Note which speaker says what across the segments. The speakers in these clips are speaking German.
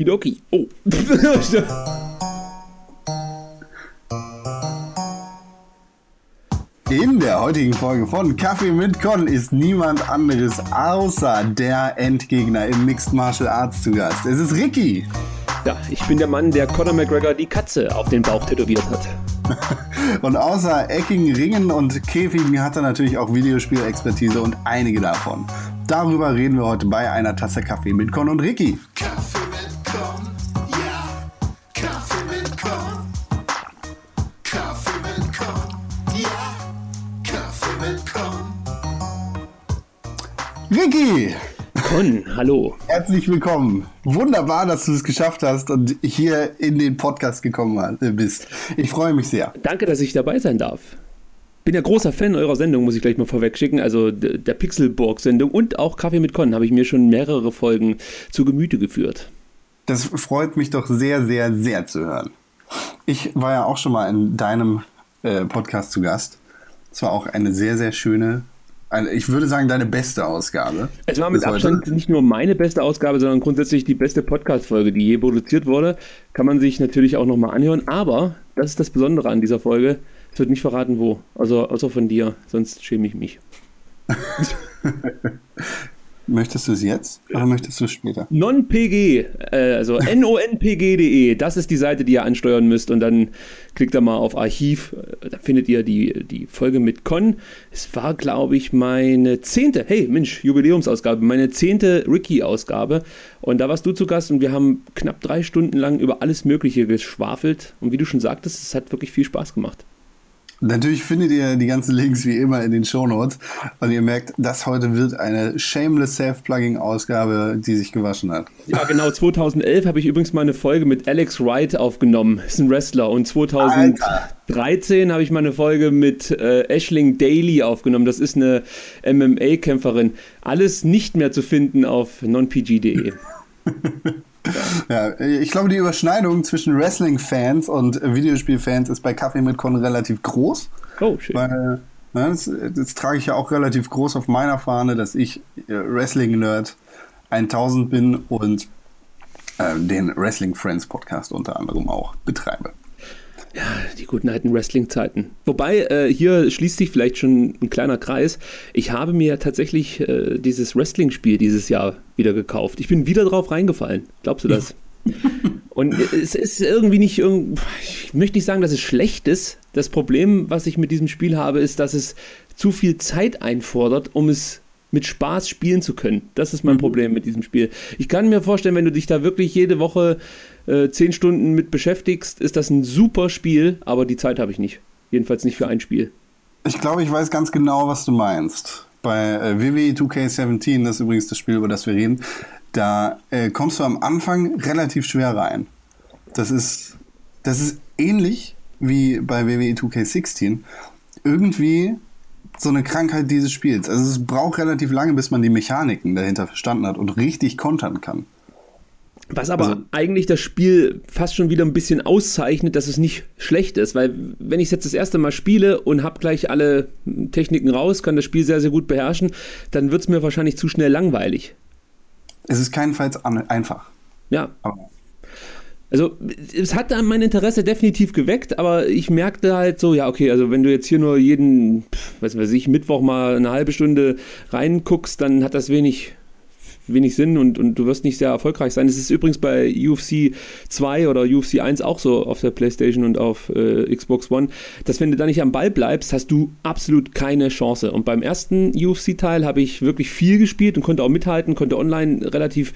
Speaker 1: Okidoki. Oh.
Speaker 2: In der heutigen Folge von Kaffee mit Con ist niemand anderes außer der Endgegner im Mixed Martial Arts zu Gast. Es ist Ricky.
Speaker 1: Ja, ich bin der Mann, der Conor McGregor die Katze auf den Bauch tätowiert hat.
Speaker 2: und außer eckigen Ringen und Käfigen hat er natürlich auch Videospielexpertise und einige davon. Darüber reden wir heute bei einer Tasse Kaffee mit Con und Ricky. Kaffee Ricky!
Speaker 1: Con, hallo.
Speaker 2: Herzlich willkommen. Wunderbar, dass du es geschafft hast und hier in den Podcast gekommen bist. Ich freue mich sehr.
Speaker 1: Danke, dass ich dabei sein darf bin ja großer Fan eurer Sendung, muss ich gleich mal vorweg schicken. Also der Pixelburg-Sendung und auch Kaffee mit Con habe ich mir schon mehrere Folgen zu Gemüte geführt.
Speaker 2: Das freut mich doch sehr, sehr, sehr zu hören. Ich war ja auch schon mal in deinem äh, Podcast zu Gast. Es war auch eine sehr, sehr schöne, ich würde sagen, deine beste Ausgabe.
Speaker 1: Es war mit Abstand heute. nicht nur meine beste Ausgabe, sondern grundsätzlich die beste Podcast-Folge, die je produziert wurde. Kann man sich natürlich auch nochmal anhören. Aber, das ist das Besondere an dieser Folge, es wird nicht verraten, wo. Also außer von dir, sonst schäme ich mich.
Speaker 2: Möchtest du es jetzt oder möchtest du es später?
Speaker 1: NonPG, äh, also nonpg.de, das ist die Seite, die ihr ansteuern müsst und dann klickt da mal auf Archiv, da findet ihr die, die Folge mit Con. Es war, glaube ich, meine zehnte, hey Mensch, Jubiläumsausgabe, meine zehnte Ricky-Ausgabe und da warst du zu Gast und wir haben knapp drei Stunden lang über alles Mögliche geschwafelt und wie du schon sagtest, es hat wirklich viel Spaß gemacht.
Speaker 2: Natürlich findet ihr die ganzen Links wie immer in den Shownotes. Und ihr merkt, das heute wird eine Shameless Self-Plugging-Ausgabe, die sich gewaschen hat.
Speaker 1: Ja, genau. 2011 habe ich übrigens mal eine Folge mit Alex Wright aufgenommen. Ist ein Wrestler. Und 2013 habe ich mal eine Folge mit äh, Ashling Daly aufgenommen. Das ist eine MMA-Kämpferin. Alles nicht mehr zu finden auf nonpg.de.
Speaker 2: Ja, ich glaube, die Überschneidung zwischen Wrestling-Fans und Videospiel-Fans ist bei Kaffee mit Con relativ groß. Oh, schön. Weil, ne, das, das, trage ich ja auch relativ groß auf meiner Fahne, dass ich äh, Wrestling-Nerd 1000 bin und äh, den Wrestling Friends Podcast unter anderem auch betreibe.
Speaker 1: Ja, die guten alten Wrestling-Zeiten. Wobei, äh, hier schließt sich vielleicht schon ein kleiner Kreis. Ich habe mir tatsächlich äh, dieses Wrestling-Spiel dieses Jahr wieder gekauft. Ich bin wieder drauf reingefallen. Glaubst du das? Und es ist irgendwie nicht, ich möchte nicht sagen, dass es schlecht ist. Das Problem, was ich mit diesem Spiel habe, ist, dass es zu viel Zeit einfordert, um es mit Spaß spielen zu können. Das ist mein mhm. Problem mit diesem Spiel. Ich kann mir vorstellen, wenn du dich da wirklich jede Woche äh, zehn Stunden mit beschäftigst, ist das ein super Spiel, aber die Zeit habe ich nicht. Jedenfalls nicht für ein Spiel.
Speaker 2: Ich glaube, ich weiß ganz genau, was du meinst. Bei äh, WWE 2K17, das ist übrigens das Spiel, über das wir reden, da äh, kommst du am Anfang relativ schwer rein. Das ist, das ist ähnlich wie bei WWE 2K16. Irgendwie so eine Krankheit dieses Spiels. Also es braucht relativ lange, bis man die Mechaniken dahinter verstanden hat und richtig kontern kann.
Speaker 1: Was aber also, eigentlich das Spiel fast schon wieder ein bisschen auszeichnet, dass es nicht schlecht ist, weil wenn ich es jetzt das erste Mal spiele und habe gleich alle Techniken raus, kann das Spiel sehr, sehr gut beherrschen, dann wird es mir wahrscheinlich zu schnell langweilig.
Speaker 2: Es ist keinenfalls einfach.
Speaker 1: Ja. Aber also es hat dann mein Interesse definitiv geweckt, aber ich merkte halt so, ja, okay, also wenn du jetzt hier nur jeden, was weiß ich, Mittwoch mal eine halbe Stunde reinguckst, dann hat das wenig, wenig Sinn und, und du wirst nicht sehr erfolgreich sein. Es ist übrigens bei UFC 2 oder UFC 1 auch so auf der Playstation und auf äh, Xbox One, dass wenn du da nicht am Ball bleibst, hast du absolut keine Chance. Und beim ersten UFC-Teil habe ich wirklich viel gespielt und konnte auch mithalten, konnte online relativ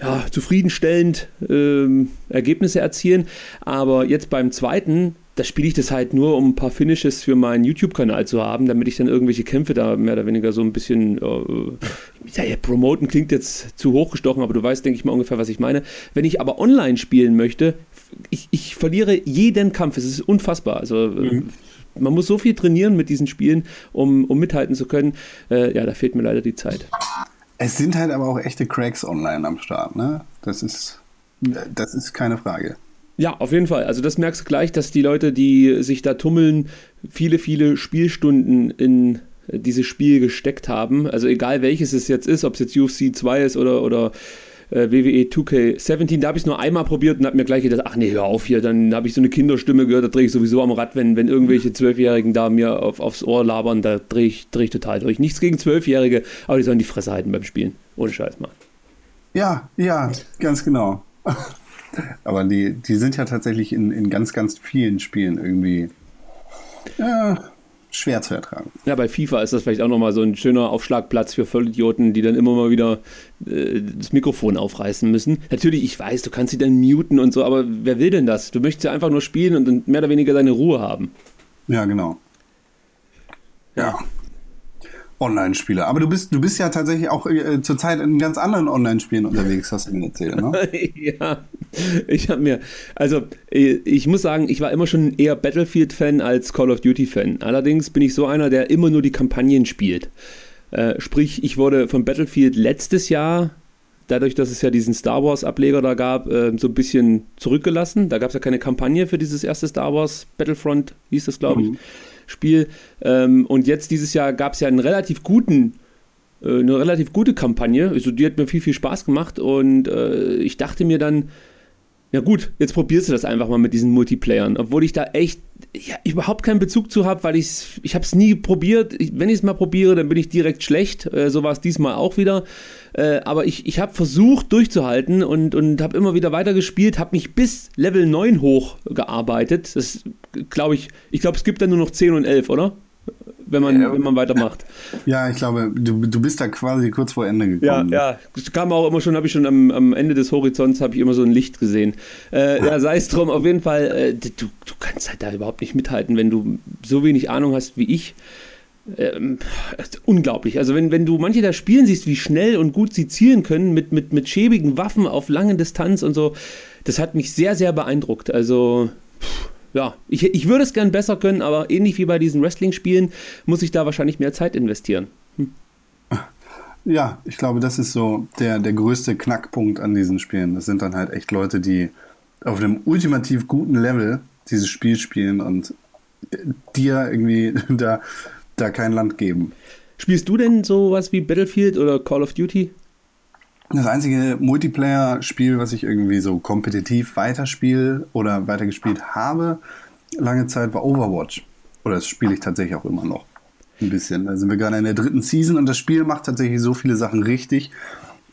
Speaker 1: ja, zufriedenstellend ähm, Ergebnisse erzielen. Aber jetzt beim zweiten, da spiele ich das halt nur, um ein paar Finishes für meinen YouTube-Kanal zu haben, damit ich dann irgendwelche Kämpfe da mehr oder weniger so ein bisschen äh, ja, promoten klingt jetzt zu hochgestochen, aber du weißt, denke ich mal ungefähr, was ich meine. Wenn ich aber online spielen möchte, ich, ich verliere jeden Kampf. Es ist unfassbar. Also äh, mhm. man muss so viel trainieren mit diesen Spielen, um, um mithalten zu können. Äh, ja, da fehlt mir leider die Zeit.
Speaker 2: Es sind halt aber auch echte Cracks online am Start, ne? Das ist, das ist keine Frage.
Speaker 1: Ja, auf jeden Fall. Also das merkst du gleich, dass die Leute, die sich da tummeln, viele, viele Spielstunden in dieses Spiel gesteckt haben. Also egal welches es jetzt ist, ob es jetzt UFC 2 ist oder, oder äh, WWE 2K17. Da habe ich es nur einmal probiert und habe mir gleich gedacht, ach nee, hör auf hier. Dann habe ich so eine Kinderstimme gehört, da drehe ich sowieso am Rad, wenn, wenn irgendwelche Zwölfjährigen da mir auf, aufs Ohr labern, da drehe ich, dreh ich total durch. Nichts gegen Zwölfjährige, aber die sollen die Fresse halten beim Spielen. Ohne Scheiß mal.
Speaker 2: Ja, ja, ganz genau. aber die, die sind ja tatsächlich in, in ganz, ganz vielen Spielen irgendwie. Ja, schwer zu ertragen.
Speaker 1: Ja, bei FIFA ist das vielleicht auch nochmal so ein schöner Aufschlagplatz für Vollidioten, die dann immer mal wieder äh, das Mikrofon aufreißen müssen. Natürlich, ich weiß, du kannst sie dann muten und so, aber wer will denn das? Du möchtest ja einfach nur spielen und mehr oder weniger deine Ruhe haben.
Speaker 2: Ja, genau. Ja. Online-Spiele. Aber du bist, du bist ja tatsächlich auch äh, zurzeit in ganz anderen Online-Spielen unterwegs, hast du mir erzählt, ne?
Speaker 1: ja, ich habe mir, also äh, ich muss sagen, ich war immer schon eher Battlefield-Fan als Call of Duty-Fan. Allerdings bin ich so einer, der immer nur die Kampagnen spielt. Äh, sprich, ich wurde von Battlefield letztes Jahr, dadurch, dass es ja diesen Star Wars-Ableger da gab, äh, so ein bisschen zurückgelassen. Da gab es ja keine Kampagne für dieses erste Star Wars Battlefront, hieß das, glaube ich. Mhm. Spiel. Ähm, und jetzt dieses Jahr gab es ja einen relativ guten, äh, eine relativ gute Kampagne. Also die hat mir viel, viel Spaß gemacht und äh, ich dachte mir dann, ja gut, jetzt probierst du das einfach mal mit diesen Multiplayern, obwohl ich da echt ja, überhaupt keinen Bezug zu habe, weil ich's, ich es nie probiert. Ich, wenn ich es mal probiere, dann bin ich direkt schlecht. Äh, so war es diesmal auch wieder. Äh, aber ich, ich habe versucht durchzuhalten und, und habe immer wieder weitergespielt, habe mich bis Level 9 hochgearbeitet. Das glaube ich, ich glaube, es gibt dann nur noch 10 und 11, oder? Wenn man, ja, wenn man weitermacht.
Speaker 2: Ja, ich glaube, du, du bist da quasi kurz vor Ende
Speaker 1: gekommen. Ja, ja. Kam auch immer schon, habe ich schon am, am Ende des Horizonts, habe ich immer so ein Licht gesehen. Äh, ja, sei es drum, auf jeden Fall, äh, du, du kannst halt da überhaupt nicht mithalten, wenn du so wenig Ahnung hast wie ich. Ähm, unglaublich. Also wenn, wenn du manche da spielen siehst, wie schnell und gut sie zielen können mit, mit, mit schäbigen Waffen auf lange Distanz und so, das hat mich sehr, sehr beeindruckt. Also pff, ja, ich, ich würde es gern besser können, aber ähnlich wie bei diesen Wrestling-Spielen muss ich da wahrscheinlich mehr Zeit investieren. Hm.
Speaker 2: Ja, ich glaube, das ist so der, der größte Knackpunkt an diesen Spielen. Das sind dann halt echt Leute, die auf einem ultimativ guten Level dieses Spiel spielen und dir irgendwie da, da kein Land geben.
Speaker 1: Spielst du denn sowas wie Battlefield oder Call of Duty?
Speaker 2: Das einzige Multiplayer-Spiel, was ich irgendwie so kompetitiv weiterspiele oder weitergespielt habe, lange Zeit war Overwatch. Oder das spiele ich tatsächlich auch immer noch. Ein bisschen. Da sind wir gerade in der dritten Season und das Spiel macht tatsächlich so viele Sachen richtig,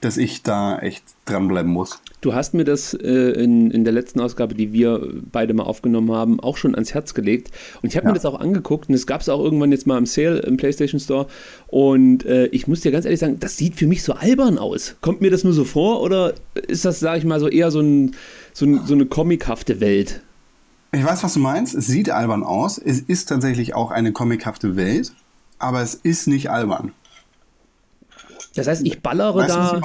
Speaker 2: dass ich da echt dranbleiben muss.
Speaker 1: Du hast mir das äh, in, in der letzten Ausgabe, die wir beide mal aufgenommen haben, auch schon ans Herz gelegt. Und ich habe ja. mir das auch angeguckt und es gab es auch irgendwann jetzt mal im Sale im PlayStation Store. Und äh, ich muss dir ganz ehrlich sagen, das sieht für mich so albern aus. Kommt mir das nur so vor oder ist das, sage ich mal, so eher so, ein, so, ein, so eine comichafte Welt?
Speaker 2: Ich weiß, was du meinst. Es sieht albern aus. Es ist tatsächlich auch eine comichafte Welt, aber es ist nicht albern.
Speaker 1: Das heißt, ich ballere weißt da.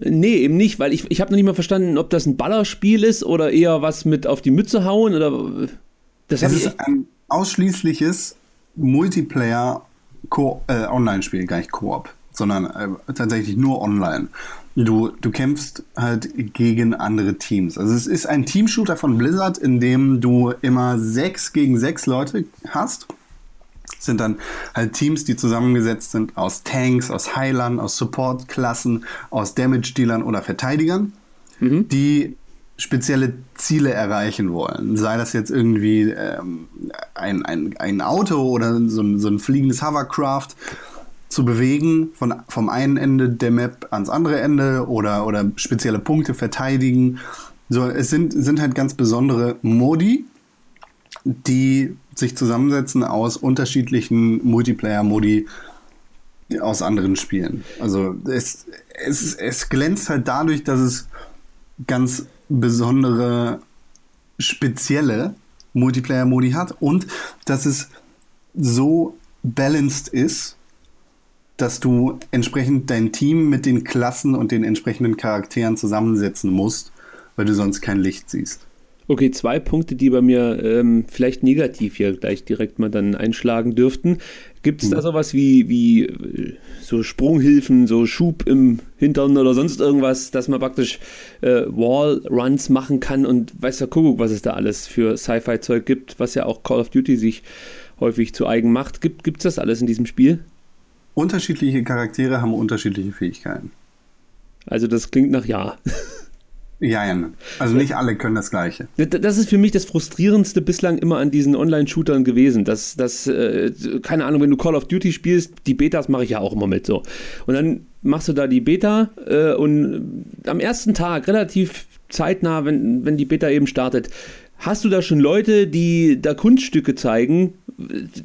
Speaker 1: Nee, eben nicht, weil ich, ich habe noch nicht mal verstanden, ob das ein Ballerspiel ist oder eher was mit auf die Mütze hauen oder.
Speaker 2: Das es ist ein ausschließliches Multiplayer äh, Online-Spiel, gar nicht Koop, sondern äh, tatsächlich nur online. Du, du kämpfst halt gegen andere Teams. Also es ist ein Teamshooter von Blizzard, in dem du immer sechs gegen sechs Leute hast sind dann halt Teams, die zusammengesetzt sind aus Tanks, aus Heilern, aus Support-Klassen, aus Damage-Dealern oder Verteidigern, mhm. die spezielle Ziele erreichen wollen. Sei das jetzt irgendwie ähm, ein, ein, ein Auto oder so ein, so ein fliegendes Hovercraft zu bewegen, von, vom einen Ende der Map ans andere Ende oder, oder spezielle Punkte verteidigen. So, es sind, sind halt ganz besondere Modi, die sich zusammensetzen aus unterschiedlichen Multiplayer-Modi aus anderen Spielen. Also es, es, es glänzt halt dadurch, dass es ganz besondere, spezielle Multiplayer-Modi hat und dass es so balanced ist, dass du entsprechend dein Team mit den Klassen und den entsprechenden Charakteren zusammensetzen musst, weil du sonst kein Licht siehst.
Speaker 1: Okay, zwei Punkte, die bei mir ähm, vielleicht negativ hier gleich direkt mal dann einschlagen dürften. Gibt es da mhm. sowas wie, wie äh, so Sprunghilfen, so Schub im Hintern oder sonst irgendwas, dass man praktisch äh, Wallruns machen kann und weiß der Kuckuck, was es da alles für Sci-Fi-Zeug gibt, was ja auch Call of Duty sich häufig zu eigen macht. Gibt es das alles in diesem Spiel?
Speaker 2: Unterschiedliche Charaktere haben unterschiedliche Fähigkeiten.
Speaker 1: Also das klingt nach Ja.
Speaker 2: Ja, also nicht alle können das Gleiche.
Speaker 1: Das ist für mich das Frustrierendste bislang immer an diesen Online-Shootern gewesen. Dass, dass äh, keine Ahnung, wenn du Call of Duty spielst, die Betas mache ich ja auch immer mit so. Und dann machst du da die Beta äh, und am ersten Tag, relativ zeitnah, wenn, wenn die Beta eben startet, hast du da schon Leute, die da Kunststücke zeigen,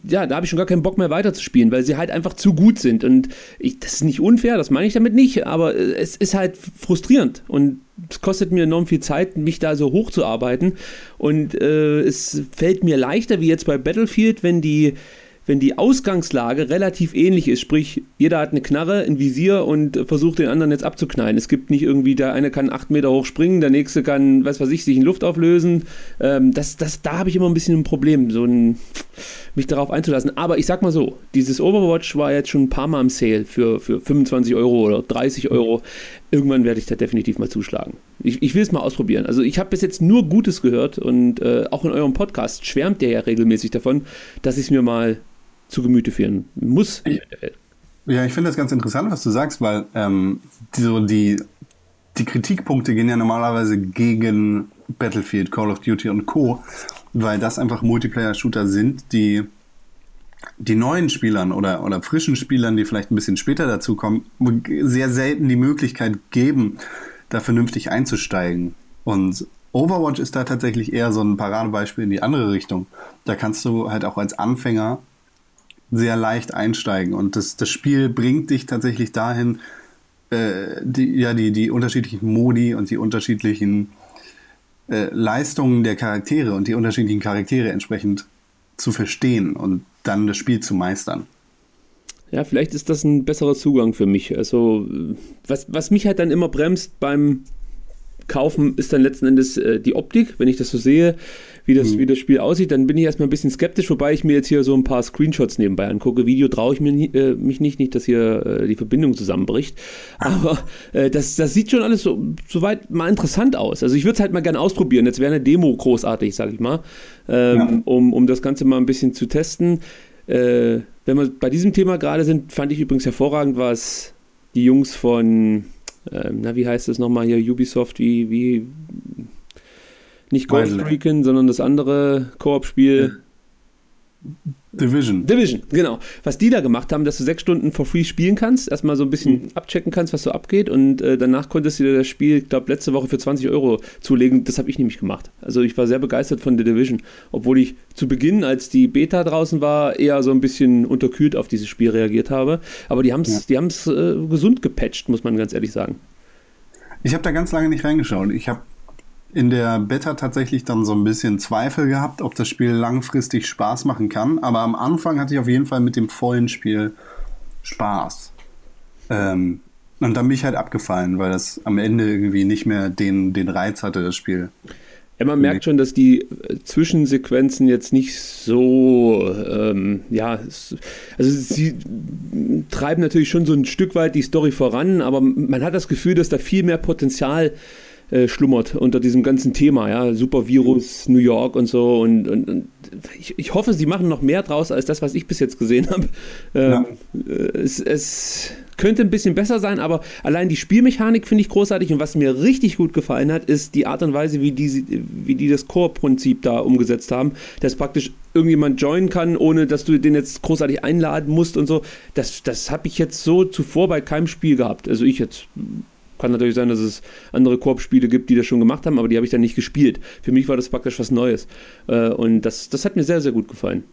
Speaker 1: ja, da habe ich schon gar keinen Bock mehr weiterzuspielen, weil sie halt einfach zu gut sind. Und ich, das ist nicht unfair, das meine ich damit nicht, aber es ist halt frustrierend und es kostet mir enorm viel Zeit, mich da so hochzuarbeiten. Und äh, es fällt mir leichter, wie jetzt bei Battlefield, wenn die wenn die Ausgangslage relativ ähnlich ist, sprich, jeder hat eine Knarre, ein Visier und versucht den anderen jetzt abzuknallen. Es gibt nicht irgendwie, der eine kann acht Meter hoch springen, der nächste kann, was weiß ich, sich in Luft auflösen. Ähm, das, das, da habe ich immer ein bisschen ein Problem, so ein, mich darauf einzulassen. Aber ich sag mal so, dieses Overwatch war jetzt schon ein paar Mal im Sale für, für 25 Euro oder 30 Euro. Irgendwann werde ich da definitiv mal zuschlagen. Ich, ich will es mal ausprobieren. Also ich habe bis jetzt nur Gutes gehört und äh, auch in eurem Podcast schwärmt der ja regelmäßig davon, dass ich es mir mal zu Gemüte führen muss.
Speaker 2: Ja, ich finde das ganz interessant, was du sagst, weil ähm, die, so die, die Kritikpunkte gehen ja normalerweise gegen Battlefield, Call of Duty und Co., weil das einfach Multiplayer-Shooter sind, die die neuen Spielern oder, oder frischen Spielern, die vielleicht ein bisschen später dazu kommen, sehr selten die Möglichkeit geben, da vernünftig einzusteigen. Und Overwatch ist da tatsächlich eher so ein Paradebeispiel in die andere Richtung. Da kannst du halt auch als Anfänger sehr leicht einsteigen. Und das, das Spiel bringt dich tatsächlich dahin, äh, die, ja, die, die unterschiedlichen Modi und die unterschiedlichen äh, Leistungen der Charaktere und die unterschiedlichen Charaktere entsprechend zu verstehen und dann das Spiel zu meistern.
Speaker 1: Ja, vielleicht ist das ein besserer Zugang für mich. Also, was, was mich halt dann immer bremst beim Kaufen, ist dann letzten Endes äh, die Optik, wenn ich das so sehe wie das, mhm. wie das Spiel aussieht, dann bin ich erstmal ein bisschen skeptisch, wobei ich mir jetzt hier so ein paar Screenshots nebenbei angucke. Video traue ich mir nie, äh, mich nicht, nicht, dass hier äh, die Verbindung zusammenbricht. Aber äh, das, das sieht schon alles so soweit mal interessant aus. Also ich würde es halt mal gerne ausprobieren. Jetzt wäre eine Demo großartig, sag ich mal, ähm, ja. um, um das Ganze mal ein bisschen zu testen. Äh, wenn wir bei diesem Thema gerade sind, fand ich übrigens hervorragend, was die Jungs von, ähm, na, wie heißt es nochmal hier, Ubisoft, wie, wie, nicht Ghost Recon, sondern das andere Koop-Spiel.
Speaker 2: Division.
Speaker 1: Division, genau. Was die da gemacht haben, dass du sechs Stunden for free spielen kannst, erstmal so ein bisschen mhm. abchecken kannst, was so abgeht und äh, danach konntest du dir das Spiel, ich glaube, letzte Woche für 20 Euro zulegen. Das habe ich nämlich gemacht. Also ich war sehr begeistert von The Division, obwohl ich zu Beginn, als die Beta draußen war, eher so ein bisschen unterkühlt auf dieses Spiel reagiert habe. Aber die haben es ja. äh, gesund gepatcht, muss man ganz ehrlich sagen.
Speaker 2: Ich habe da ganz lange nicht reingeschaut. Ich habe in der Beta tatsächlich dann so ein bisschen Zweifel gehabt, ob das Spiel langfristig Spaß machen kann. Aber am Anfang hatte ich auf jeden Fall mit dem vollen Spiel Spaß. Ähm, und dann bin ich halt abgefallen, weil das am Ende irgendwie nicht mehr den, den Reiz hatte, das Spiel.
Speaker 1: Ja, man merkt schon, dass die äh, Zwischensequenzen jetzt nicht so, ähm, ja, also sie treiben natürlich schon so ein Stück weit die Story voran, aber man hat das Gefühl, dass da viel mehr Potenzial äh, äh, schlummert unter diesem ganzen Thema, ja, Supervirus, New York und so. Und, und, und ich, ich, hoffe, sie machen noch mehr draus als das, was ich bis jetzt gesehen habe. Ähm, ja. Es, es, könnte ein bisschen besser sein, aber allein die Spielmechanik finde ich großartig. Und was mir richtig gut gefallen hat, ist die Art und Weise, wie die, wie die das Core-Prinzip da umgesetzt haben, dass praktisch irgendjemand joinen kann, ohne dass du den jetzt großartig einladen musst und so. Das, das habe ich jetzt so zuvor bei keinem Spiel gehabt. Also ich jetzt kann natürlich sein, dass es andere Koop-Spiele gibt, die das schon gemacht haben, aber die habe ich dann nicht gespielt. Für mich war das praktisch was Neues. Äh, und das, das hat mir sehr, sehr gut gefallen.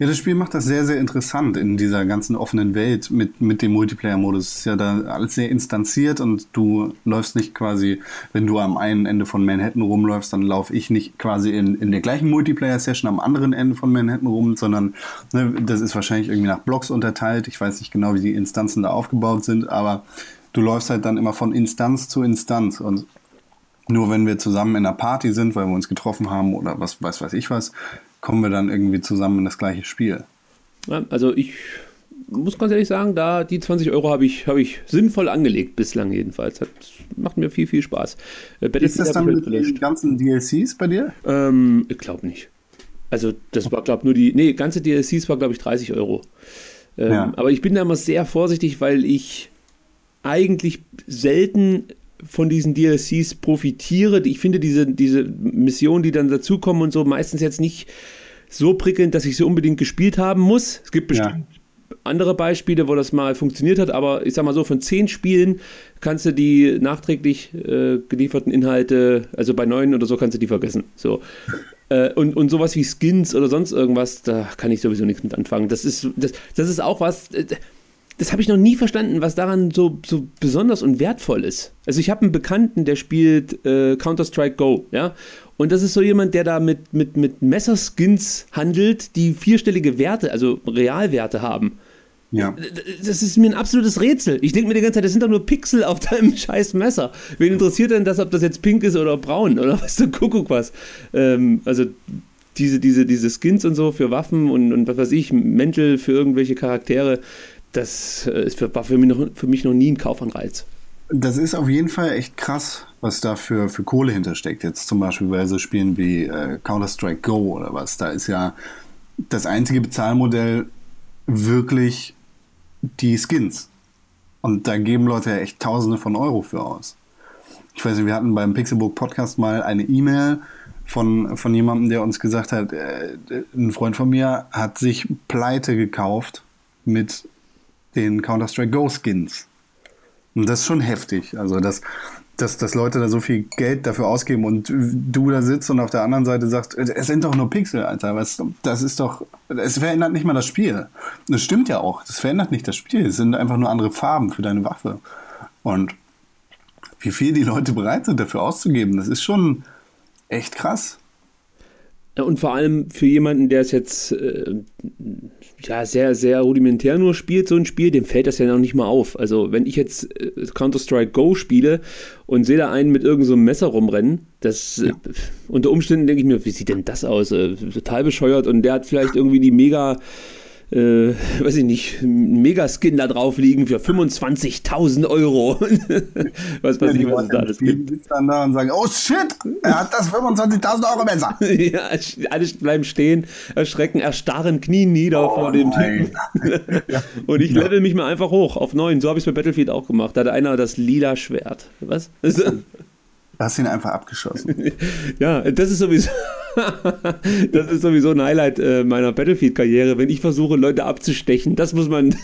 Speaker 2: Ja, das Spiel macht das sehr, sehr interessant in dieser ganzen offenen Welt mit, mit dem Multiplayer-Modus. Es ist ja da alles sehr instanziert und du läufst nicht quasi, wenn du am einen Ende von Manhattan rumläufst, dann laufe ich nicht quasi in, in der gleichen Multiplayer-Session am anderen Ende von Manhattan rum, sondern ne, das ist wahrscheinlich irgendwie nach Blocks unterteilt. Ich weiß nicht genau, wie die Instanzen da aufgebaut sind, aber du läufst halt dann immer von Instanz zu Instanz und nur wenn wir zusammen in einer Party sind, weil wir uns getroffen haben oder was weiß weiß ich was, kommen wir dann irgendwie zusammen in das gleiche Spiel.
Speaker 1: Also ich muss ganz ehrlich sagen, da die 20 Euro habe ich, hab ich sinnvoll angelegt, bislang jedenfalls. Das macht mir viel, viel Spaß.
Speaker 2: Äh, ist das dann mit den ganzen DLCs bei dir?
Speaker 1: Ähm, ich glaube nicht. Also das war, glaube ich, nur die, nee, ganze DLCs war, glaube ich, 30 Euro. Ähm, ja. Aber ich bin da immer sehr vorsichtig, weil ich eigentlich selten von diesen DLCs profitiere. Ich finde diese, diese Missionen, die dann dazukommen und so, meistens jetzt nicht so prickelnd, dass ich sie unbedingt gespielt haben muss. Es gibt bestimmt ja. andere Beispiele, wo das mal funktioniert hat, aber ich sag mal so, von zehn Spielen kannst du die nachträglich äh, gelieferten Inhalte, also bei neun oder so, kannst du die vergessen. So. Äh, und, und sowas wie Skins oder sonst irgendwas, da kann ich sowieso nichts mit anfangen. Das ist, das, das ist auch was. Äh, das habe ich noch nie verstanden, was daran so, so besonders und wertvoll ist. Also ich habe einen Bekannten, der spielt äh, Counter-Strike Go, ja. Und das ist so jemand, der da mit, mit, mit Messerskins handelt, die vierstellige Werte, also Realwerte haben. Ja. Das ist mir ein absolutes Rätsel. Ich denke mir die ganze Zeit, das sind doch nur Pixel auf deinem scheiß Messer. Wen interessiert denn das, ob das jetzt pink ist oder braun oder was du Kuckuck was? Ähm, also diese, diese, diese Skins und so für Waffen und, und was weiß ich, Mäntel für irgendwelche Charaktere, das äh, ist war für mich, noch, für mich noch nie ein Kaufanreiz.
Speaker 2: Das ist auf jeden Fall echt krass, was da für, für Kohle hintersteckt. Jetzt zum Beispiel bei so Spielen wie äh, Counter-Strike Go oder was. Da ist ja das einzige Bezahlmodell wirklich die Skins. Und da geben Leute ja echt Tausende von Euro für aus. Ich weiß nicht, wir hatten beim Pixelbook Podcast mal eine E-Mail von, von jemandem, der uns gesagt hat, äh, ein Freund von mir hat sich Pleite gekauft mit den Counter-Strike Go Skins. Und das ist schon heftig. Also, dass, dass, dass Leute da so viel Geld dafür ausgeben und du da sitzt und auf der anderen Seite sagst, es sind doch nur Pixel, Alter. Was, das ist doch, es verändert nicht mal das Spiel. Das stimmt ja auch. Das verändert nicht das Spiel. Es sind einfach nur andere Farben für deine Waffe. Und wie viel die Leute bereit sind, dafür auszugeben, das ist schon echt krass.
Speaker 1: Und vor allem für jemanden, der es jetzt äh, ja, sehr, sehr rudimentär nur spielt, so ein Spiel, dem fällt das ja noch nicht mal auf. Also, wenn ich jetzt äh, Counter-Strike Go spiele und sehe da einen mit irgendeinem so Messer rumrennen, das ja. äh, unter Umständen denke ich mir, wie sieht denn das aus? Äh, total bescheuert und der hat vielleicht irgendwie die mega äh, weiß ich nicht, ein Megaskin da drauf liegen für 25.000 Euro.
Speaker 2: was weiß ja, ich, was es da alles gibt. Die dann da und sagen, oh shit, er hat das 25.000 Euro Messer.
Speaker 1: ja, alle bleiben stehen, erschrecken, erstarren, knien nieder oh, vor dem Typen. und ich level mich mal einfach hoch auf 9. So habe ich es bei Battlefield auch gemacht. Da hat einer das lila Schwert. Was?
Speaker 2: Du hast ihn einfach abgeschossen.
Speaker 1: ja, das ist sowieso, das ist sowieso ein Highlight äh, meiner Battlefield-Karriere, wenn ich versuche, Leute abzustechen. Das muss man.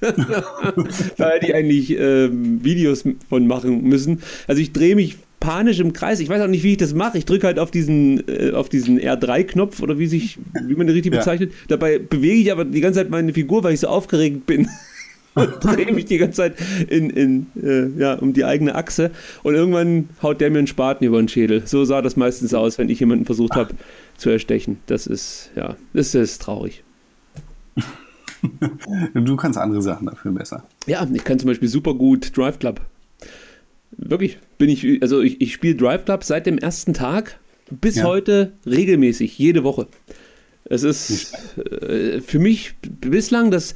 Speaker 1: da hätte ich eigentlich ähm, Videos von machen müssen. Also ich drehe mich panisch im Kreis. Ich weiß auch nicht, wie ich das mache. Ich drücke halt auf diesen, äh, auf diesen R3-Knopf oder wie sich, wie man den richtig ja. bezeichnet. Dabei bewege ich aber die ganze Zeit meine Figur, weil ich so aufgeregt bin drehe mich die ganze Zeit in, in, äh, ja, um die eigene Achse und irgendwann haut der mir einen Spaten über den Schädel. So sah das meistens aus, wenn ich jemanden versucht habe zu erstechen. Das ist, ja, das ist traurig.
Speaker 2: Du kannst andere Sachen dafür besser.
Speaker 1: Ja, ich kann zum Beispiel super gut Drive Club. Wirklich, bin ich, also ich, ich spiele Drive Club seit dem ersten Tag bis ja. heute regelmäßig, jede Woche. Es ist äh, für mich bislang das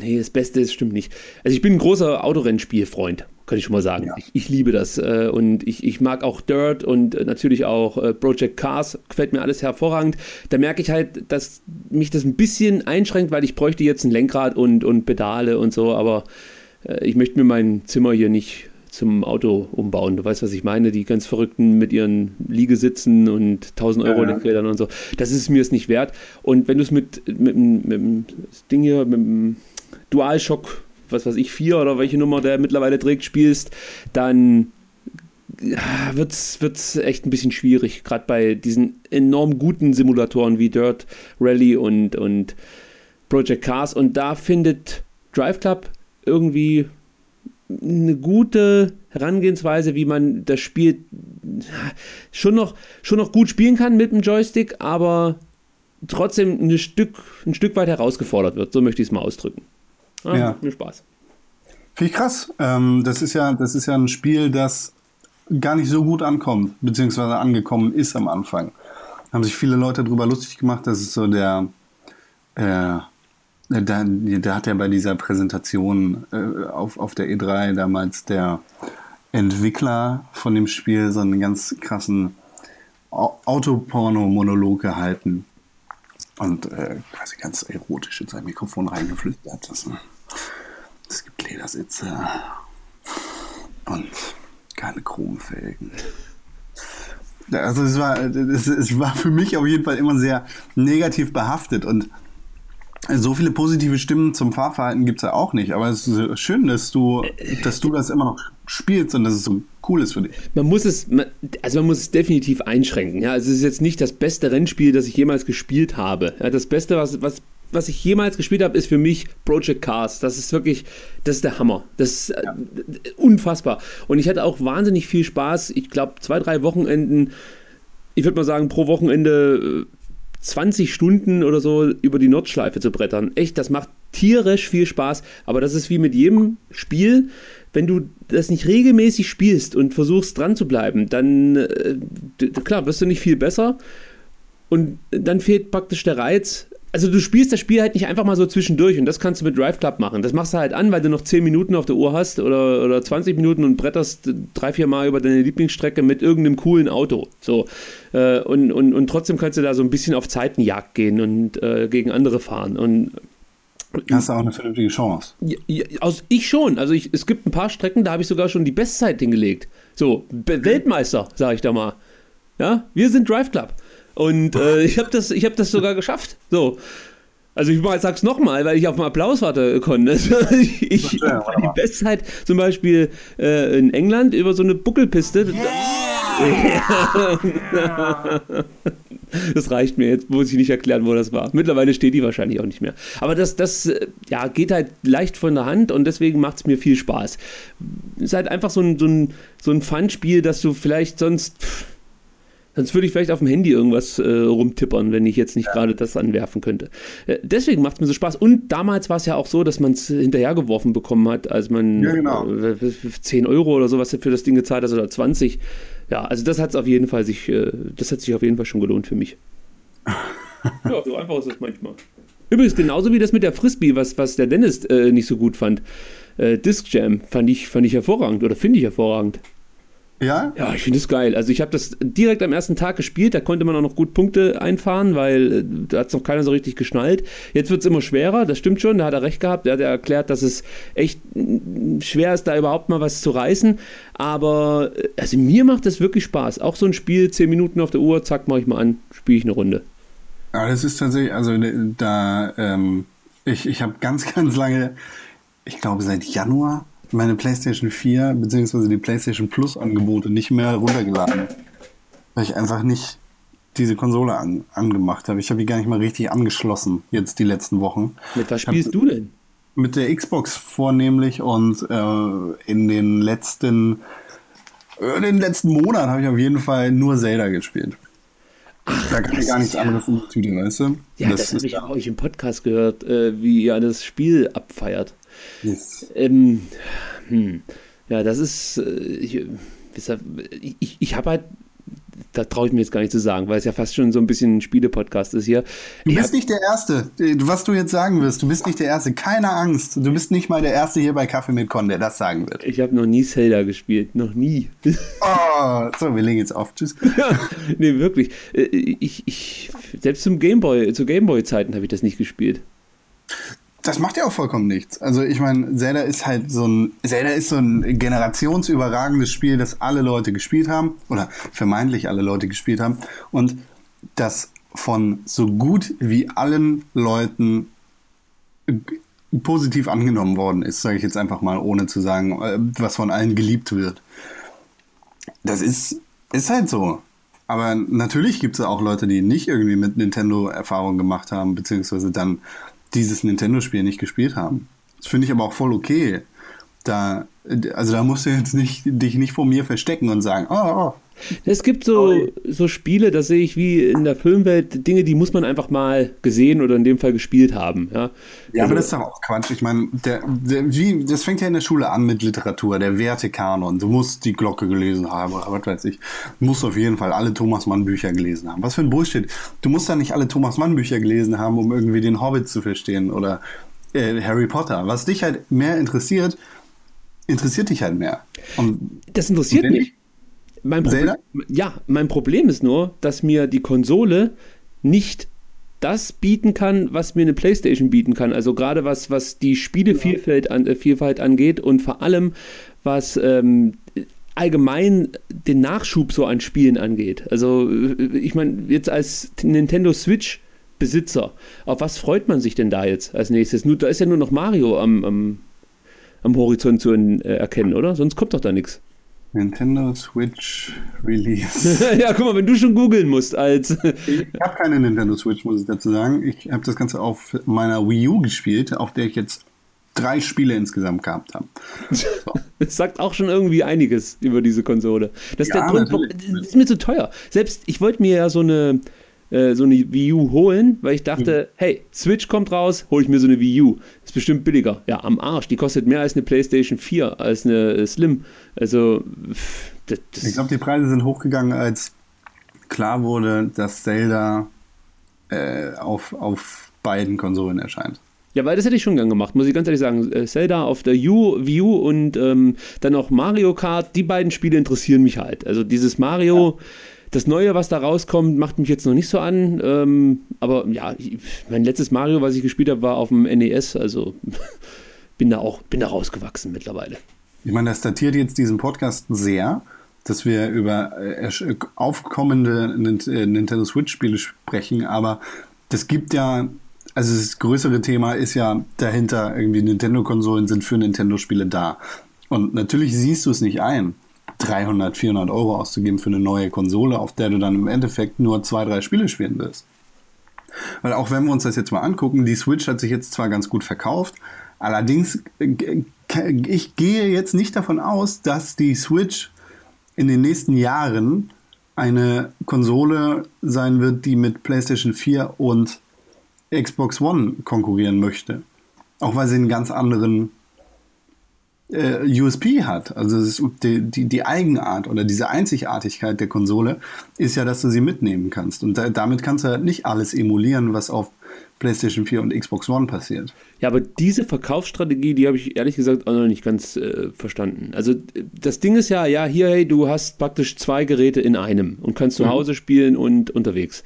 Speaker 1: Nee, das Beste ist, stimmt nicht. Also ich bin ein großer Autorennspielfreund, kann ich schon mal sagen. Ja. Ich, ich, liebe das. Äh, und ich, ich mag auch Dirt und äh, natürlich auch äh, Project Cars. Gefällt mir alles hervorragend. Da merke ich halt, dass mich das ein bisschen einschränkt, weil ich bräuchte jetzt ein Lenkrad und, und Pedale und so, aber ich möchte mir mein Zimmer hier nicht zum Auto umbauen. Du weißt, was ich meine? Die ganz Verrückten mit ihren Liegesitzen und 1000 Euro ja. und so. Das ist mir es nicht wert. Und wenn du es mit, mit, mit, dem Ding hier, mit dem DualShock, was weiß ich, 4 oder welche Nummer der mittlerweile trägt, spielst, dann ja, wird es echt ein bisschen schwierig, gerade bei diesen enorm guten Simulatoren wie Dirt Rally und, und Project Cars. Und da findet Drive Club irgendwie eine gute Herangehensweise, wie man das Spiel schon noch, schon noch gut spielen kann mit dem Joystick, aber trotzdem ein Stück, ein Stück weit herausgefordert wird. So möchte ich es mal ausdrücken.
Speaker 2: Ja, ja. Mir Spaß. Finde ich krass. Ähm, das, ist ja, das ist ja ein Spiel, das gar nicht so gut ankommt, beziehungsweise angekommen ist am Anfang. Da haben sich viele Leute darüber lustig gemacht. Das ist so der, äh, da, da hat ja bei dieser Präsentation äh, auf, auf der E3 damals der Entwickler von dem Spiel so einen ganz krassen Autoporno-Monolog gehalten. Und äh, quasi ganz erotisch in sein Mikrofon reingeflüstert. Das, es gibt Ledersitze und keine Chromfelgen. Also es war, es, es war für mich auf jeden Fall immer sehr negativ behaftet und so viele positive Stimmen zum Fahrverhalten gibt es ja auch nicht, aber es ist schön, dass du, dass du das immer noch spielst und dass es so cool ist für dich.
Speaker 1: Man muss es, also man muss es definitiv einschränken. Ja, also es ist jetzt nicht das beste Rennspiel, das ich jemals gespielt habe. Ja, das Beste, was, was, was ich jemals gespielt habe, ist für mich Project Cars. Das ist wirklich, das ist der Hammer. Das ist äh, unfassbar. Und ich hatte auch wahnsinnig viel Spaß. Ich glaube, zwei, drei Wochenenden, ich würde mal sagen, pro Wochenende 20 Stunden oder so über die Nordschleife zu brettern. Echt, das macht tierisch viel Spaß. Aber das ist wie mit jedem Spiel. Wenn du das nicht regelmäßig spielst und versuchst dran zu bleiben, dann, äh, klar, wirst du nicht viel besser. Und dann fehlt praktisch der Reiz, also du spielst das Spiel halt nicht einfach mal so zwischendurch und das kannst du mit Drive Club machen. Das machst du halt an, weil du noch 10 Minuten auf der Uhr hast oder, oder 20 Minuten und bretterst drei, vier Mal über deine Lieblingsstrecke mit irgendeinem coolen Auto. So. Äh, und, und, und trotzdem kannst du da so ein bisschen auf Zeitenjagd gehen und äh, gegen andere fahren. Und
Speaker 2: Hast du auch eine vernünftige Chance?
Speaker 1: Ja, ja, also ich schon. Also ich, es gibt ein paar Strecken, da habe ich sogar schon die Bestzeit hingelegt. So, Weltmeister, sage ich da mal. Ja, wir sind Drive Club. Und äh, ich habe das, hab das sogar geschafft. So. Also ich sag's nochmal, weil ich auf einen Applaus warte konnte. ich ich die Bestzeit zum Beispiel äh, in England über so eine Buckelpiste. Yeah! das reicht mir, jetzt muss ich nicht erklären, wo das war. Mittlerweile steht die wahrscheinlich auch nicht mehr. Aber das, das ja, geht halt leicht von der Hand und deswegen macht es mir viel Spaß. Es ist halt einfach so ein, so ein, so ein Fun-Spiel, dass du vielleicht sonst. Pff, Sonst würde ich vielleicht auf dem Handy irgendwas äh, rumtippern, wenn ich jetzt nicht gerade das anwerfen könnte. Äh, deswegen macht es mir so Spaß. Und damals war es ja auch so, dass man es hinterhergeworfen bekommen hat, als man ja, genau. äh, 10 Euro oder sowas für das Ding gezahlt hat oder 20. Ja, also das hat es auf jeden Fall sich, äh, das hat sich auf jeden Fall schon gelohnt für mich. ja, so einfach ist es manchmal. Übrigens, genauso wie das mit der Frisbee, was, was der Dennis äh, nicht so gut fand. Äh, Disc Jam fand ich, fand ich hervorragend oder finde ich hervorragend.
Speaker 2: Ja?
Speaker 1: Ja, ich finde es geil. Also ich habe das direkt am ersten Tag gespielt, da konnte man auch noch gut Punkte einfahren, weil äh, da hat es noch keiner so richtig geschnallt. Jetzt wird es immer schwerer, das stimmt schon, da hat er recht gehabt. Er hat ja erklärt, dass es echt mm, schwer ist, da überhaupt mal was zu reißen. Aber äh, also mir macht das wirklich Spaß. Auch so ein Spiel, 10 Minuten auf der Uhr, zack, mache ich mal an, spiele ich eine Runde.
Speaker 2: Ja, das ist tatsächlich, also da, ähm, ich, ich habe ganz, ganz lange, ich glaube seit Januar meine PlayStation 4 bzw. die PlayStation Plus Angebote nicht mehr runtergeladen. Weil ich einfach nicht diese Konsole an, angemacht habe. Ich habe die gar nicht mal richtig angeschlossen, jetzt die letzten Wochen.
Speaker 1: Mit was spielst hab, du denn?
Speaker 2: Mit der Xbox vornehmlich und äh, in den letzten in äh, den letzten Monaten habe ich auf jeden Fall nur Zelda gespielt. Ach, da kann ich gar nichts ja. anderes in die Tüte, weißt du?
Speaker 1: Ja, das, das habe ich auch euch im Podcast gehört, äh, wie ihr das Spiel abfeiert. Yes. Ähm, hm, ja, das ist. Äh, ich, ich, ich habe halt da traue ich mir jetzt gar nicht zu sagen, weil es ja fast schon so ein bisschen ein Spiele-Podcast ist hier.
Speaker 2: Du bist nicht der Erste, was du jetzt sagen wirst. Du bist nicht der Erste. Keine Angst. Du bist nicht mal der Erste hier bei Kaffee mit Con, der das sagen wird.
Speaker 1: Ich habe noch nie Zelda gespielt. Noch nie.
Speaker 2: Oh, so, wir legen jetzt auf. Tschüss.
Speaker 1: nee, wirklich. Äh, ich, ich, selbst zum Gameboy, zu Gameboy-Zeiten habe ich das nicht gespielt.
Speaker 2: Das macht ja auch vollkommen nichts. Also ich meine, Zelda ist halt so ein Zelda ist so ein generationsüberragendes Spiel, das alle Leute gespielt haben oder vermeintlich alle Leute gespielt haben und das von so gut wie allen Leuten positiv angenommen worden ist, sage ich jetzt einfach mal, ohne zu sagen, äh, was von allen geliebt wird. Das ist ist halt so. Aber natürlich gibt es auch Leute, die nicht irgendwie mit Nintendo Erfahrung gemacht haben, beziehungsweise dann dieses Nintendo-Spiel nicht gespielt haben. Das finde ich aber auch voll okay. Da, also da musst du jetzt nicht, dich nicht vor mir verstecken und sagen, oh, oh.
Speaker 1: Es gibt so, so Spiele, das sehe ich wie in der Filmwelt, Dinge, die muss man einfach mal gesehen oder in dem Fall gespielt haben. Ja,
Speaker 2: ja also, aber das ist doch auch Quatsch. Ich meine, der, der, wie, das fängt ja in der Schule an mit Literatur, der Wertekanon. Du musst die Glocke gelesen haben oder was weiß ich. Du musst auf jeden Fall alle Thomas Mann Bücher gelesen haben. Was für ein Bullshit. Du musst ja nicht alle Thomas Mann Bücher gelesen haben, um irgendwie den Hobbit zu verstehen oder äh, Harry Potter. Was dich halt mehr interessiert, interessiert dich halt mehr.
Speaker 1: Und, das interessiert mich. Mein Problem, ja, mein Problem ist nur, dass mir die Konsole nicht das bieten kann, was mir eine PlayStation bieten kann. Also gerade was, was die Spielevielfalt an, äh, Vielfalt angeht und vor allem was ähm, allgemein den Nachschub so an Spielen angeht. Also äh, ich meine, jetzt als Nintendo Switch Besitzer, auf was freut man sich denn da jetzt als nächstes? Nur, da ist ja nur noch Mario am, am, am Horizont zu äh, erkennen, oder? Sonst kommt doch da nichts.
Speaker 2: Nintendo Switch Release.
Speaker 1: ja, guck mal, wenn du schon googeln musst als.
Speaker 2: ich habe keine Nintendo Switch, muss ich dazu sagen. Ich habe das Ganze auf meiner Wii U gespielt, auf der ich jetzt drei Spiele insgesamt gehabt habe.
Speaker 1: So. Das sagt auch schon irgendwie einiges über diese Konsole. Das ist, ja, der Grund, das ist mir zu teuer. Selbst ich wollte mir ja so eine, äh, so eine Wii U holen, weil ich dachte, mhm. hey, Switch kommt raus, hole ich mir so eine Wii U. Ist bestimmt billiger. Ja, am Arsch. Die kostet mehr als eine PlayStation 4, als eine äh, Slim. Also,
Speaker 2: das, das ich glaube, die Preise sind hochgegangen, als klar wurde, dass Zelda äh, auf, auf beiden Konsolen erscheint.
Speaker 1: Ja, weil das hätte ich schon gern gemacht, muss ich ganz ehrlich sagen. Äh, Zelda auf der U, Wii U und ähm, dann auch Mario Kart, die beiden Spiele interessieren mich halt. Also dieses Mario, ja. Das Neue, was da rauskommt, macht mich jetzt noch nicht so an. Ähm, aber ja, ich, mein letztes Mario, was ich gespielt habe, war auf dem NES. Also bin da auch bin da rausgewachsen mittlerweile.
Speaker 2: Ich meine, das datiert jetzt diesen Podcast sehr, dass wir über äh, aufkommende äh, Nintendo Switch-Spiele sprechen, aber das gibt ja also das größere Thema ist ja dahinter, irgendwie Nintendo-Konsolen sind für Nintendo-Spiele da. Und natürlich siehst du es nicht ein, 300, 400 Euro auszugeben für eine neue Konsole, auf der du dann im Endeffekt nur zwei, drei Spiele spielen wirst. Weil auch wenn wir uns das jetzt mal angucken, die Switch hat sich jetzt zwar ganz gut verkauft, allerdings, äh, ich gehe jetzt nicht davon aus, dass die Switch in den nächsten Jahren eine Konsole sein wird, die mit PlayStation 4 und Xbox One konkurrieren möchte. Auch weil sie einen ganz anderen äh, USP hat. Also die, die, die, Eigenart oder diese Einzigartigkeit der Konsole ist ja, dass du sie mitnehmen kannst. Und da, damit kannst du halt nicht alles emulieren, was auf PlayStation 4 und Xbox One passiert.
Speaker 1: Ja, aber diese Verkaufsstrategie, die habe ich ehrlich gesagt auch noch nicht ganz äh, verstanden. Also das Ding ist ja, ja, hier, hey, du hast praktisch zwei Geräte in einem und kannst zu mhm. Hause spielen und unterwegs.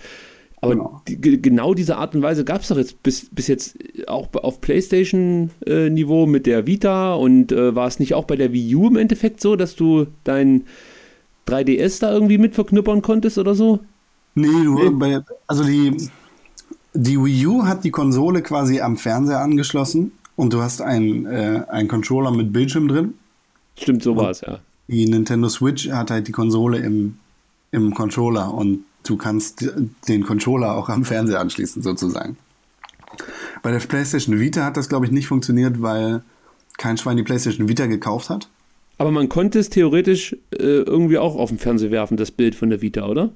Speaker 1: Aber genau, die, genau diese Art und Weise gab es doch jetzt bis, bis jetzt auch auf PlayStation-Niveau äh, mit der Vita und äh, war es nicht auch bei der Wii U im Endeffekt so, dass du dein 3DS da irgendwie mit verknüppern konntest oder so?
Speaker 2: Nee, du, nee. Also die, die Wii U hat die Konsole quasi am Fernseher angeschlossen und du hast einen, äh, einen Controller mit Bildschirm drin.
Speaker 1: Stimmt, so war es, ja.
Speaker 2: Die Nintendo Switch hat halt die Konsole im, im Controller und du kannst den Controller auch am Fernseher anschließen, sozusagen. Bei der PlayStation Vita hat das, glaube ich, nicht funktioniert, weil kein Schwein die PlayStation Vita gekauft hat.
Speaker 1: Aber man konnte es theoretisch äh, irgendwie auch auf den Fernseher werfen, das Bild von der Vita, oder?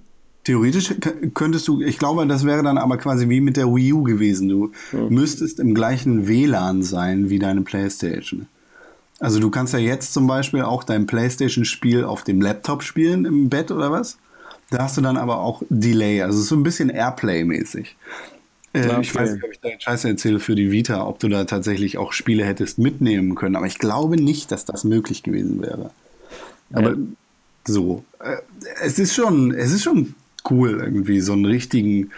Speaker 2: Theoretisch könntest du, ich glaube, das wäre dann aber quasi wie mit der Wii U gewesen. Du ja. müsstest im gleichen WLAN sein wie deine PlayStation. Also du kannst ja jetzt zum Beispiel auch dein PlayStation-Spiel auf dem Laptop spielen im Bett oder was? Da hast du dann aber auch Delay, also so ein bisschen Airplay-mäßig. Äh, ich weiß nicht, ob ich da jetzt Scheiße erzähle für die Vita, ob du da tatsächlich auch Spiele hättest mitnehmen können, aber ich glaube nicht, dass das möglich gewesen wäre. Aber ja. so, äh, es ist schon, es ist schon cool, irgendwie so einen richtigen,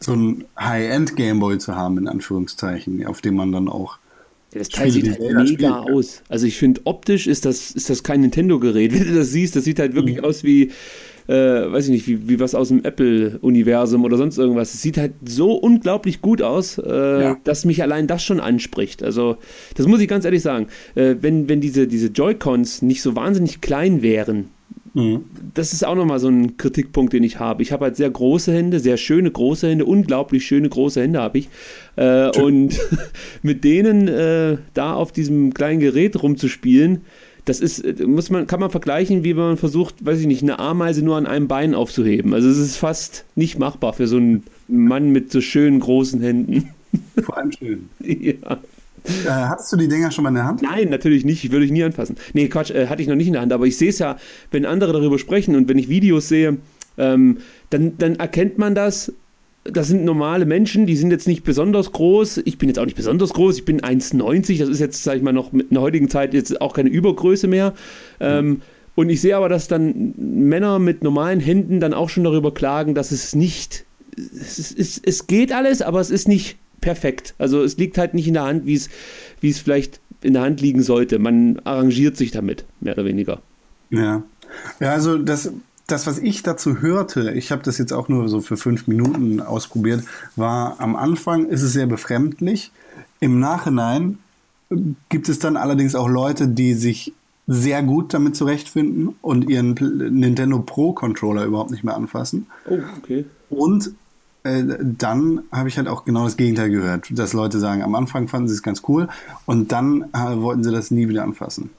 Speaker 2: so einen High-End Gameboy zu haben, in Anführungszeichen, auf dem man dann auch
Speaker 1: ja, das Teil sieht halt mega aus. Also ich finde, optisch ist das, ist das kein Nintendo-Gerät. Wenn du das siehst, das sieht halt wirklich mhm. aus wie, äh, weiß ich nicht, wie, wie was aus dem Apple-Universum oder sonst irgendwas. Es sieht halt so unglaublich gut aus, äh, ja. dass mich allein das schon anspricht. Also, das muss ich ganz ehrlich sagen. Äh, wenn, wenn diese, diese Joy-Cons nicht so wahnsinnig klein wären, mhm. das ist auch nochmal so ein Kritikpunkt, den ich habe. Ich habe halt sehr große Hände, sehr schöne große Hände, unglaublich schöne große Hände habe ich. Äh, und mit denen äh, da auf diesem kleinen Gerät rumzuspielen, das ist, äh, muss man, kann man vergleichen, wie wenn man versucht, weiß ich nicht, eine Ameise nur an einem Bein aufzuheben. Also es ist fast nicht machbar für so einen Mann mit so schönen großen Händen.
Speaker 2: Vor allem schön. ja. Äh, hattest du die Dinger schon mal in der Hand?
Speaker 1: Nein, natürlich nicht. Würde ich nie anfassen. Nee, Quatsch, äh, hatte ich noch nicht in der Hand. Aber ich sehe es ja, wenn andere darüber sprechen und wenn ich Videos sehe, ähm, dann, dann erkennt man das das sind normale Menschen, die sind jetzt nicht besonders groß. Ich bin jetzt auch nicht besonders groß, ich bin 1,90. Das ist jetzt, sag ich mal, noch mit einer heutigen Zeit jetzt auch keine Übergröße mehr. Ähm, und ich sehe aber, dass dann Männer mit normalen Händen dann auch schon darüber klagen, dass es nicht es, es, es geht alles, aber es ist nicht perfekt. Also es liegt halt nicht in der Hand, wie es, wie es vielleicht in der Hand liegen sollte. Man arrangiert sich damit, mehr oder weniger.
Speaker 2: Ja. Ja, also das, das, was ich dazu hörte, ich habe das jetzt auch nur so für fünf Minuten ausprobiert, war am Anfang ist es sehr befremdlich. Im Nachhinein gibt es dann allerdings auch Leute, die sich sehr gut damit zurechtfinden und ihren Nintendo Pro Controller überhaupt nicht mehr anfassen.
Speaker 1: Oh, okay.
Speaker 2: Und äh, dann habe ich halt auch genau das Gegenteil gehört, dass Leute sagen, am Anfang fanden sie es ganz cool und dann äh, wollten sie das nie wieder anfassen.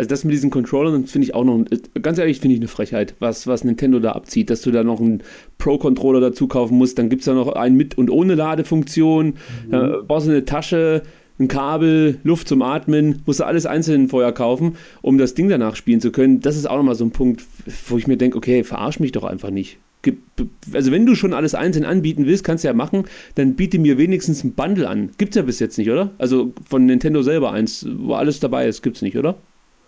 Speaker 1: Also das mit diesen Controllern finde ich auch noch, ganz ehrlich, finde ich eine Frechheit, was, was Nintendo da abzieht, dass du da noch einen Pro-Controller dazu kaufen musst, dann gibt es da noch einen mit und ohne Ladefunktion, mhm. äh, brauchst du eine Tasche, ein Kabel, Luft zum Atmen, musst du alles einzeln vorher kaufen, um das Ding danach spielen zu können. Das ist auch nochmal so ein Punkt, wo ich mir denke, okay, verarsch mich doch einfach nicht. Also wenn du schon alles einzeln anbieten willst, kannst du ja machen, dann biete mir wenigstens ein Bundle an. Gibt es ja bis jetzt nicht, oder? Also von Nintendo selber eins, wo alles dabei ist, gibt es nicht, oder?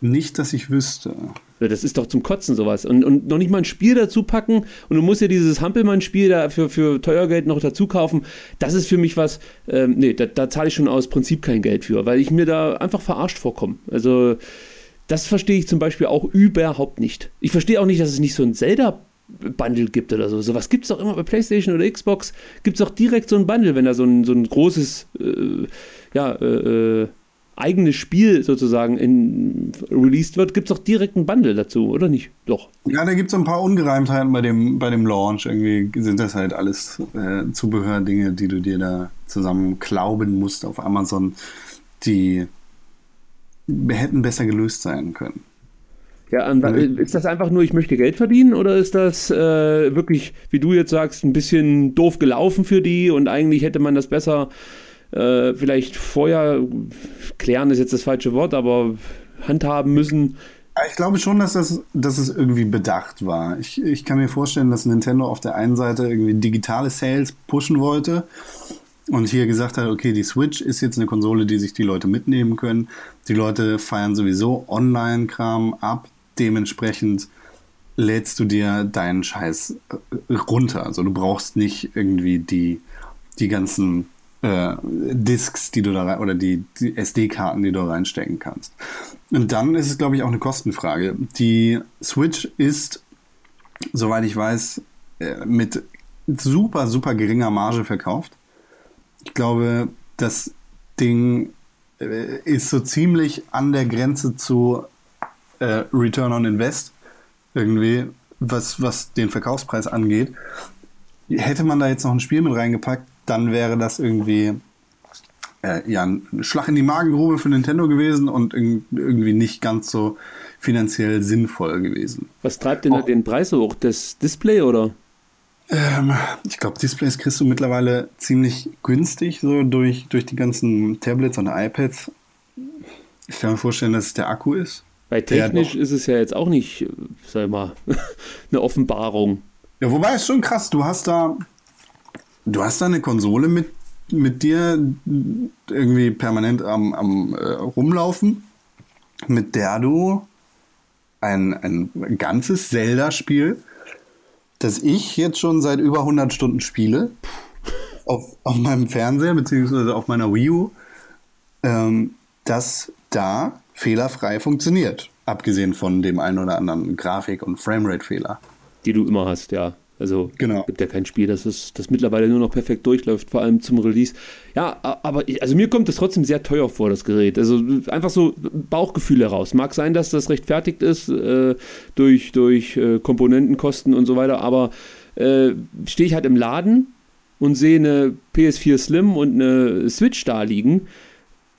Speaker 2: Nicht, dass ich wüsste.
Speaker 1: Das ist doch zum Kotzen sowas. Und, und noch nicht mal ein Spiel dazu packen und du musst ja dieses Hampelmann-Spiel da für, für teuer Geld noch dazu kaufen. Das ist für mich was, ähm, nee, da, da zahle ich schon aus Prinzip kein Geld für, weil ich mir da einfach verarscht vorkomme. Also, das verstehe ich zum Beispiel auch überhaupt nicht. Ich verstehe auch nicht, dass es nicht so ein Zelda Bundle gibt oder so. Sowas gibt es doch immer bei PlayStation oder Xbox. Gibt es auch direkt so ein Bundle, wenn da so ein, so ein großes, äh, ja, äh, äh eigenes Spiel sozusagen in, released wird, gibt es auch direkt ein Bundle dazu, oder nicht? Doch.
Speaker 2: Ja, da gibt es ein paar Ungereimtheiten bei dem, bei dem Launch. Irgendwie sind das halt alles äh, Zubehördinge, die du dir da zusammen klauben musst auf Amazon, die hätten besser gelöst sein können.
Speaker 1: Ja, ist das einfach nur, ich möchte Geld verdienen oder ist das äh, wirklich, wie du jetzt sagst, ein bisschen doof gelaufen für die und eigentlich hätte man das besser äh, vielleicht vorher, klären ist jetzt das falsche Wort, aber handhaben müssen.
Speaker 2: Ich glaube schon, dass, das, dass es irgendwie bedacht war. Ich, ich kann mir vorstellen, dass Nintendo auf der einen Seite irgendwie digitale Sales pushen wollte und hier gesagt hat, okay, die Switch ist jetzt eine Konsole, die sich die Leute mitnehmen können. Die Leute feiern sowieso Online-Kram ab. Dementsprechend lädst du dir deinen Scheiß äh, runter. Also du brauchst nicht irgendwie die, die ganzen äh, Disks, die du da rein, oder die, die SD-Karten, die du reinstecken kannst. Und dann ist es, glaube ich, auch eine Kostenfrage. Die Switch ist, soweit ich weiß, äh, mit super, super geringer Marge verkauft. Ich glaube, das Ding äh, ist so ziemlich an der Grenze zu äh, Return on Invest irgendwie, was, was den Verkaufspreis angeht. Hätte man da jetzt noch ein Spiel mit reingepackt, dann wäre das irgendwie äh, ja, ein Schlag in die Magengrube für Nintendo gewesen und irgendwie nicht ganz so finanziell sinnvoll gewesen.
Speaker 1: Was treibt denn da den Preis hoch? Das Display oder?
Speaker 2: Ähm, ich glaube, Displays kriegst du mittlerweile ziemlich günstig, so durch, durch die ganzen Tablets und iPads. Ich kann mir vorstellen, dass es der Akku ist.
Speaker 1: Weil technisch ist es ja jetzt auch nicht, sag ich mal, eine Offenbarung.
Speaker 2: Ja, wobei ist schon krass, du hast da Du hast da eine Konsole mit, mit dir irgendwie permanent am, am äh, rumlaufen, mit der du ein, ein ganzes Zelda-Spiel, das ich jetzt schon seit über 100 Stunden spiele, auf, auf meinem Fernseher beziehungsweise auf meiner Wii U, ähm, das da fehlerfrei funktioniert. Abgesehen von dem einen oder anderen Grafik- und Framerate-Fehler.
Speaker 1: Die du immer hast, ja. Also
Speaker 2: genau.
Speaker 1: gibt ja kein Spiel, das, ist, das mittlerweile nur noch perfekt durchläuft, vor allem zum Release. Ja, aber ich, also mir kommt das trotzdem sehr teuer vor, das Gerät. Also einfach so Bauchgefühl heraus. Mag sein, dass das rechtfertigt ist äh, durch, durch äh, Komponentenkosten und so weiter, aber äh, stehe ich halt im Laden und sehe eine PS4 Slim und eine Switch da liegen,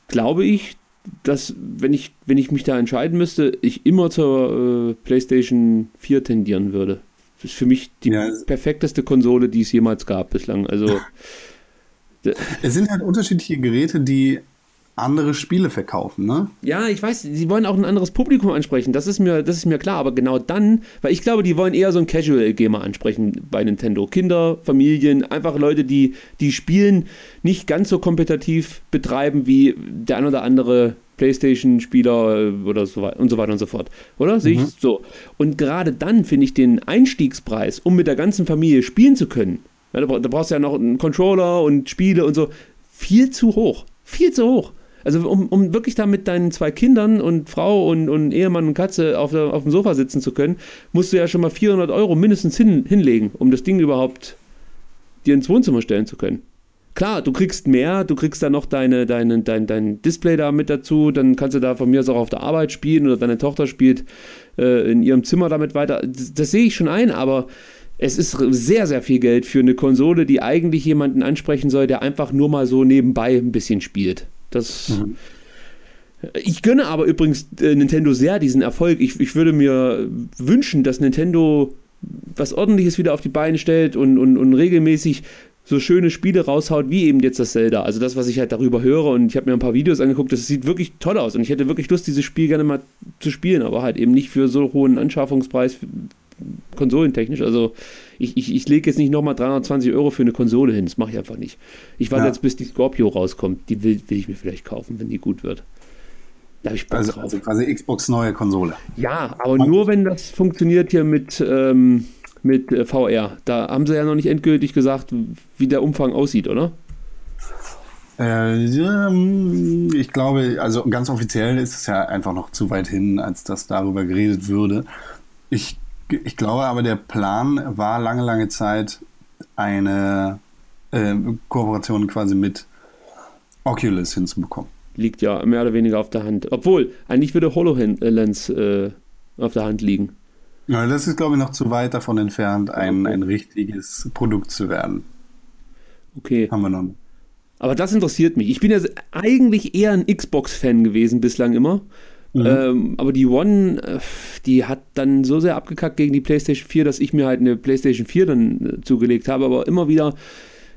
Speaker 1: glaube ich, dass, wenn ich, wenn ich mich da entscheiden müsste, ich immer zur äh, PlayStation 4 tendieren würde. Das ist für mich die ja. perfekteste Konsole, die es jemals gab bislang. Also.
Speaker 2: es sind halt unterschiedliche Geräte, die andere Spiele verkaufen, ne?
Speaker 1: Ja, ich weiß, sie wollen auch ein anderes Publikum ansprechen, das ist mir, das ist mir klar, aber genau dann, weil ich glaube, die wollen eher so ein Casual-Gamer ansprechen bei Nintendo. Kinder, Familien, einfach Leute, die, die Spielen nicht ganz so kompetitiv betreiben wie der ein oder andere Playstation-Spieler äh, oder so weiter und so weiter und so fort. Oder? Sehe mhm. ich so. Und gerade dann finde ich den Einstiegspreis, um mit der ganzen Familie spielen zu können, Ja, da, da brauchst du ja noch einen Controller und Spiele und so. Viel zu hoch. Viel zu hoch. Also um, um wirklich da mit deinen zwei Kindern und Frau und, und Ehemann und Katze auf, der, auf dem Sofa sitzen zu können, musst du ja schon mal 400 Euro mindestens hin, hinlegen, um das Ding überhaupt dir ins Wohnzimmer stellen zu können. Klar, du kriegst mehr, du kriegst da noch deine, deine, dein, dein Display da mit dazu, dann kannst du da von mir aus auch auf der Arbeit spielen oder deine Tochter spielt äh, in ihrem Zimmer damit weiter. Das, das sehe ich schon ein, aber es ist sehr, sehr viel Geld für eine Konsole, die eigentlich jemanden ansprechen soll, der einfach nur mal so nebenbei ein bisschen spielt. Das. Mhm. Ich gönne aber übrigens äh, Nintendo sehr diesen Erfolg. Ich, ich würde mir wünschen, dass Nintendo was Ordentliches wieder auf die Beine stellt und, und, und regelmäßig so schöne Spiele raushaut, wie eben jetzt das Zelda. Also das, was ich halt darüber höre und ich habe mir ein paar Videos angeguckt, das sieht wirklich toll aus und ich hätte wirklich Lust, dieses Spiel gerne mal zu spielen, aber halt eben nicht für so hohen Anschaffungspreis konsolentechnisch. Also ich, ich, ich lege jetzt nicht nochmal 320 Euro für eine Konsole hin, das mache ich einfach nicht. Ich warte ja. jetzt, bis die Scorpio rauskommt. Die will, will ich mir vielleicht kaufen, wenn die gut wird.
Speaker 2: Da habe ich Bock also, drauf. Also quasi Xbox neue Konsole.
Speaker 1: Ja, aber nur wenn das funktioniert hier mit, ähm, mit äh, VR. Da haben sie ja noch nicht endgültig gesagt, wie der Umfang aussieht, oder?
Speaker 2: Äh, ich glaube, also ganz offiziell ist es ja einfach noch zu weit hin, als dass darüber geredet würde. Ich ich glaube aber, der Plan war lange, lange Zeit eine äh, Kooperation quasi mit Oculus hinzubekommen.
Speaker 1: Liegt ja mehr oder weniger auf der Hand. Obwohl, eigentlich würde HoloLens äh, auf der Hand liegen.
Speaker 2: Ja, das ist, glaube ich, noch zu weit davon entfernt, ein, ein richtiges Produkt zu werden.
Speaker 1: Okay.
Speaker 2: Haben wir noch nicht.
Speaker 1: Aber das interessiert mich. Ich bin ja eigentlich eher ein Xbox-Fan gewesen bislang immer. Mhm. Ähm, aber die One, äh, die hat dann so sehr abgekackt gegen die PlayStation 4, dass ich mir halt eine PlayStation 4 dann äh, zugelegt habe, aber immer wieder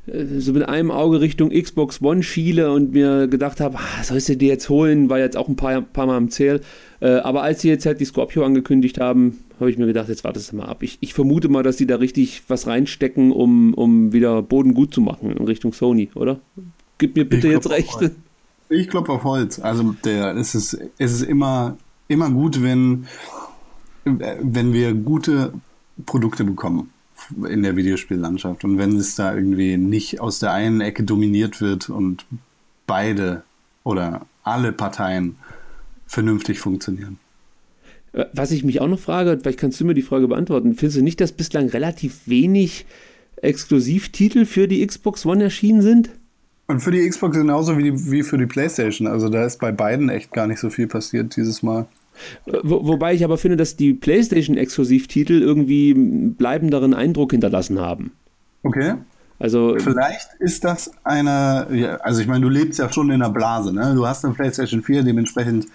Speaker 1: so mit einem Auge Richtung Xbox One schiele und mir gedacht habe, ah, sollst du die jetzt holen, war jetzt auch ein paar, paar Mal im Zähl. Äh, aber als sie jetzt halt die Scorpio angekündigt haben, habe ich mir gedacht, jetzt wartest du mal ab. Ich, ich vermute mal, dass die da richtig was reinstecken, um, um wieder Boden gut zu machen in Richtung Sony, oder? Gib mir bitte jetzt recht.
Speaker 2: Ich klopfe auf Holz. Also der, es, ist, es ist immer, immer gut, wenn, wenn wir gute Produkte bekommen in der Videospiellandschaft und wenn es da irgendwie nicht aus der einen Ecke dominiert wird und beide oder alle Parteien vernünftig funktionieren.
Speaker 1: Was ich mich auch noch frage, vielleicht kannst du mir die Frage beantworten, findest du nicht, dass bislang relativ wenig Exklusivtitel für die Xbox One erschienen sind?
Speaker 2: Und für die Xbox genauso wie, die, wie für die PlayStation. Also da ist bei beiden echt gar nicht so viel passiert dieses Mal.
Speaker 1: Wo, wobei ich aber finde, dass die PlayStation-Exklusivtitel irgendwie bleibenderen Eindruck hinterlassen haben.
Speaker 2: Okay.
Speaker 1: Also,
Speaker 2: Vielleicht ist das eine, ja, also ich meine, du lebst ja schon in einer Blase, ne? Du hast eine PlayStation 4, dementsprechend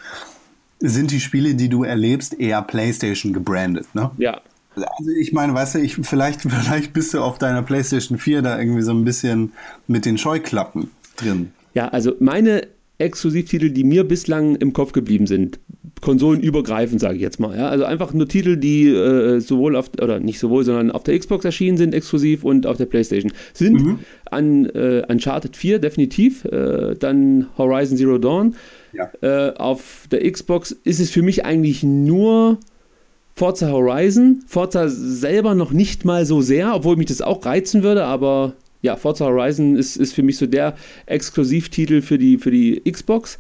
Speaker 2: sind die Spiele, die du erlebst, eher PlayStation gebrandet, ne?
Speaker 1: Ja.
Speaker 2: Also ich meine, weißt du, ich, vielleicht, vielleicht bist du auf deiner PlayStation 4 da irgendwie so ein bisschen mit den Scheuklappen drin.
Speaker 1: Ja, also meine Exklusivtitel, die mir bislang im Kopf geblieben sind, konsolenübergreifend, sage ich jetzt mal. Ja? Also einfach nur Titel, die äh, sowohl auf, oder nicht sowohl, sondern auf der Xbox erschienen sind, exklusiv und auf der PlayStation. Sind mhm. an äh, Uncharted 4 definitiv, äh, dann Horizon Zero Dawn. Ja. Äh, auf der Xbox ist es für mich eigentlich nur Forza Horizon. Forza selber noch nicht mal so sehr, obwohl mich das auch reizen würde, aber ja, Forza Horizon ist, ist für mich so der Exklusivtitel für die, für die Xbox.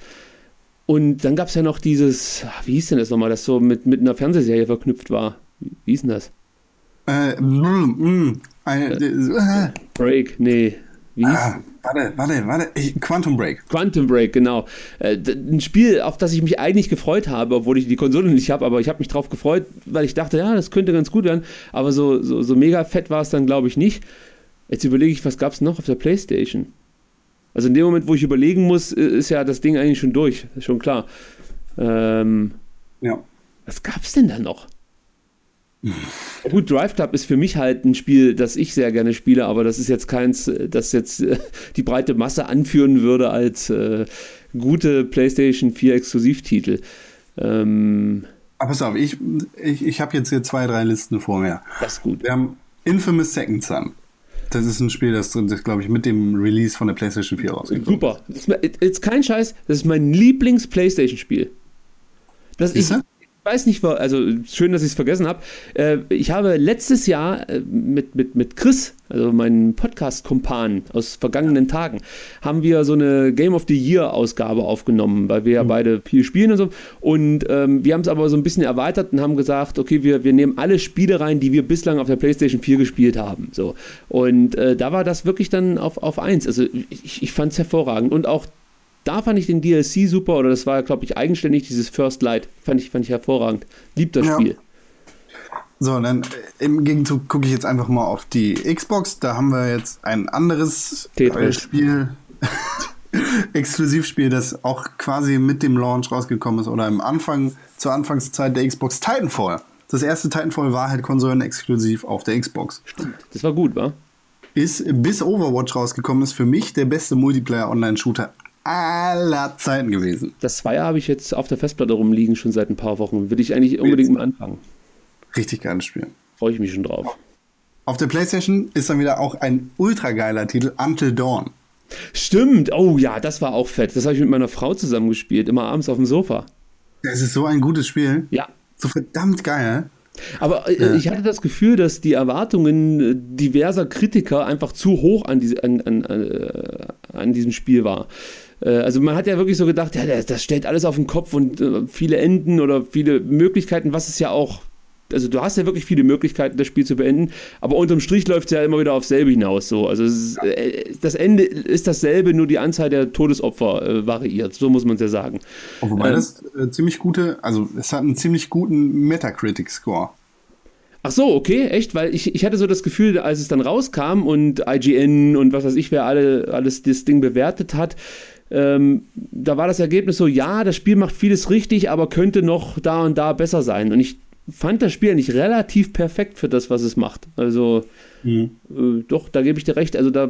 Speaker 1: Und dann gab es ja noch dieses, wie hieß denn das nochmal, das so mit, mit einer Fernsehserie verknüpft war. Wie hieß denn das?
Speaker 2: Äh, mm, mm,
Speaker 1: äh, äh, Break, nee.
Speaker 2: Wie hieß? Ah, warte, warte, warte. Quantum Break.
Speaker 1: Quantum Break, genau. Äh, ein Spiel, auf das ich mich eigentlich gefreut habe, obwohl ich die Konsole nicht habe, aber ich habe mich drauf gefreut, weil ich dachte, ja, das könnte ganz gut werden. Aber so, so, so mega fett war es dann, glaube ich, nicht. Jetzt überlege ich, was gab es noch auf der Playstation? Also in dem Moment, wo ich überlegen muss, ist ja das Ding eigentlich schon durch. Ist schon klar. Ähm,
Speaker 2: ja.
Speaker 1: Was gab es denn da noch? Gut, Drive Club ist für mich halt ein Spiel, das ich sehr gerne spiele, aber das ist jetzt keins, das jetzt die breite Masse anführen würde als äh, gute PlayStation 4 Exklusivtitel. Ähm,
Speaker 2: aber pass auf, ich, ich, ich habe jetzt hier zwei, drei Listen vor mir.
Speaker 1: Das ist gut.
Speaker 2: Wir haben Infamous Second Son. Das ist ein Spiel, das, das glaube ich, mit dem Release von der PlayStation 4 rausgeht.
Speaker 1: Super. Ist, ist kein Scheiß, das ist mein Lieblings-PlayStation-Spiel. Das ist, weiß nicht, also schön, dass ich es vergessen habe. Äh, ich habe letztes Jahr äh, mit, mit, mit Chris, also meinem Podcast-Kumpan aus vergangenen Tagen, haben wir so eine Game of the Year-Ausgabe aufgenommen, weil wir ja mhm. beide viel spielen und so. Und ähm, wir haben es aber so ein bisschen erweitert und haben gesagt, okay, wir, wir nehmen alle Spiele rein, die wir bislang auf der PlayStation 4 gespielt haben. So. Und äh, da war das wirklich dann auf, auf 1. Also ich, ich fand es hervorragend. Und auch da fand ich den DLC super, oder das war, glaube ich, eigenständig, dieses First Light. Fand ich, fand ich hervorragend. Liebt das ja. Spiel.
Speaker 2: So, dann äh, im Gegenzug gucke ich jetzt einfach mal auf die Xbox. Da haben wir jetzt ein anderes Tetris. Spiel, Exklusivspiel, das auch quasi mit dem Launch rausgekommen ist oder im Anfang, zur Anfangszeit der Xbox Titanfall. Das erste Titanfall war halt konsolenexklusiv auf der Xbox.
Speaker 1: Stimmt. Das war gut, wa?
Speaker 2: Ist bis Overwatch rausgekommen ist für mich der beste Multiplayer-Online-Shooter aller Zeiten gewesen.
Speaker 1: Das Zweier habe ich jetzt auf der Festplatte rumliegen, schon seit ein paar Wochen. Will ich eigentlich unbedingt mal anfangen.
Speaker 2: Richtig geiles Spiel.
Speaker 1: Freue ich mich schon drauf.
Speaker 2: Auf der PlayStation ist dann wieder auch ein ultra geiler Titel, Until Dawn.
Speaker 1: Stimmt, oh ja, das war auch fett. Das habe ich mit meiner Frau zusammen gespielt, immer abends auf dem Sofa.
Speaker 2: Es ist so ein gutes Spiel.
Speaker 1: Ja.
Speaker 2: So verdammt geil.
Speaker 1: Aber äh, ja. ich hatte das Gefühl, dass die Erwartungen äh, diverser Kritiker einfach zu hoch an, diese, an, an, äh, an diesem Spiel war. Äh, also man hat ja wirklich so gedacht, ja, das stellt alles auf den Kopf und äh, viele Enden oder viele Möglichkeiten, was es ja auch also du hast ja wirklich viele Möglichkeiten, das Spiel zu beenden, aber unterm Strich läuft es ja immer wieder aufs selbe hinaus. So. Also ist, äh, das Ende ist dasselbe, nur die Anzahl der Todesopfer äh, variiert. So muss man es ja sagen.
Speaker 2: Wobei ähm, das äh, ziemlich gute, also es hat einen ziemlich guten Metacritic-Score.
Speaker 1: Ach so, okay, echt? Weil ich, ich hatte so das Gefühl, als es dann rauskam und IGN und was weiß ich, wer alle, alles das Ding bewertet hat, ähm, da war das Ergebnis so, ja, das Spiel macht vieles richtig, aber könnte noch da und da besser sein. Und ich fand das Spiel eigentlich relativ perfekt für das, was es macht. Also, mhm. äh, doch, da gebe ich dir recht. Also, da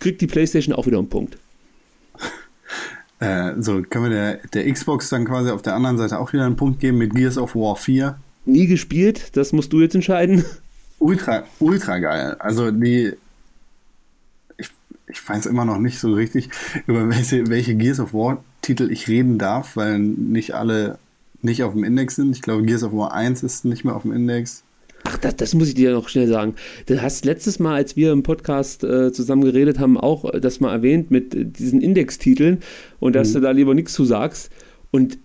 Speaker 1: kriegt die PlayStation auch wieder einen Punkt.
Speaker 2: Äh, so, können wir der, der Xbox dann quasi auf der anderen Seite auch wieder einen Punkt geben mit Gears of War 4?
Speaker 1: Nie gespielt, das musst du jetzt entscheiden.
Speaker 2: Ultra, ultra geil. Also, die, ich weiß immer noch nicht so richtig, über welche, welche Gears of War Titel ich reden darf, weil nicht alle nicht auf dem Index sind. Ich glaube, Gears of War 1 ist nicht mehr auf dem Index.
Speaker 1: Ach, das, das muss ich dir noch schnell sagen. Du hast letztes Mal, als wir im Podcast äh, zusammen geredet haben, auch das mal erwähnt mit diesen Indextiteln und dass mhm. du da lieber nichts zu sagst. Und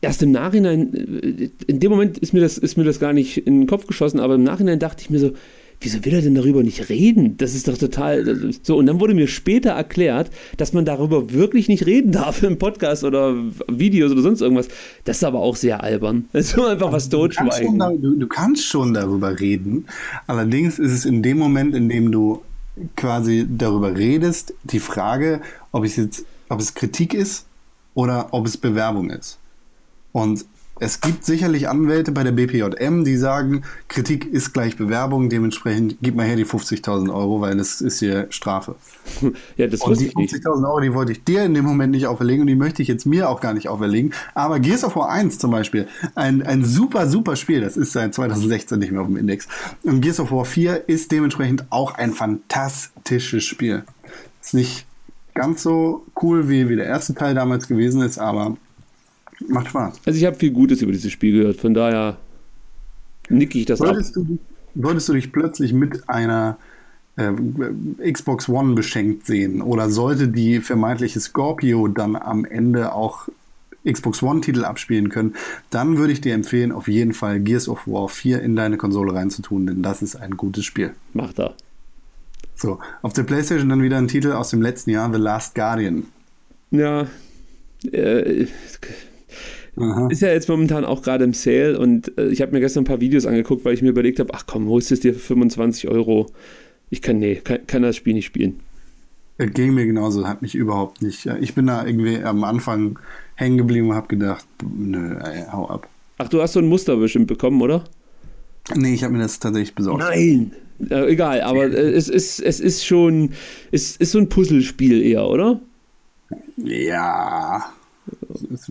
Speaker 1: erst im Nachhinein, äh, in dem Moment ist mir, das, ist mir das gar nicht in den Kopf geschossen, aber im Nachhinein dachte ich mir so, wieso will er denn darüber nicht reden? Das ist doch total so. Und dann wurde mir später erklärt, dass man darüber wirklich nicht reden darf im Podcast oder Videos oder sonst irgendwas. Das ist aber auch sehr albern. Das ist einfach was totschweigen.
Speaker 2: Du, du, du kannst schon darüber reden. Allerdings ist es in dem Moment, in dem du quasi darüber redest, die Frage, ob es jetzt, ob es Kritik ist oder ob es Bewerbung ist. Und es gibt sicherlich Anwälte bei der BPJM, die sagen, Kritik ist gleich Bewerbung, dementsprechend gib mal her die 50.000 Euro, weil das ist hier Strafe.
Speaker 1: ja, das
Speaker 2: und die 50.000 Euro, die wollte ich dir in dem Moment nicht auferlegen und die möchte ich jetzt mir auch gar nicht auferlegen. Aber Gears of War 1 zum Beispiel, ein, ein super, super Spiel, das ist seit 2016 nicht mehr auf dem Index. Und Gears of War 4 ist dementsprechend auch ein fantastisches Spiel. Ist nicht ganz so cool, wie, wie der erste Teil damals gewesen ist, aber Macht Spaß.
Speaker 1: Also ich habe viel Gutes über dieses Spiel gehört, von daher nicke ich das
Speaker 2: wolltest ab. Du, wolltest du dich plötzlich mit einer äh, Xbox One beschenkt sehen oder sollte die vermeintliche Scorpio dann am Ende auch Xbox One-Titel abspielen können, dann würde ich dir empfehlen, auf jeden Fall Gears of War 4 in deine Konsole reinzutun, denn das ist ein gutes Spiel.
Speaker 1: Macht er.
Speaker 2: So, auf der PlayStation dann wieder ein Titel aus dem letzten Jahr, The Last Guardian.
Speaker 1: Ja, äh, Aha. Ist ja jetzt momentan auch gerade im Sale und äh, ich habe mir gestern ein paar Videos angeguckt, weil ich mir überlegt habe, ach komm, holst du es dir für 25 Euro? Ich kann, nee, kann, kann das Spiel nicht spielen.
Speaker 2: Es ging mir genauso, hat mich überhaupt nicht. Ich bin da irgendwie am Anfang hängen geblieben und habe gedacht, nö, ey, hau ab.
Speaker 1: Ach, du hast so ein Muster bestimmt bekommen, oder?
Speaker 2: Nee, ich habe mir das tatsächlich besorgt.
Speaker 1: Nein! Äh, egal, aber äh, es, ist, es ist schon, es ist so ein Puzzlespiel eher, oder?
Speaker 2: Ja.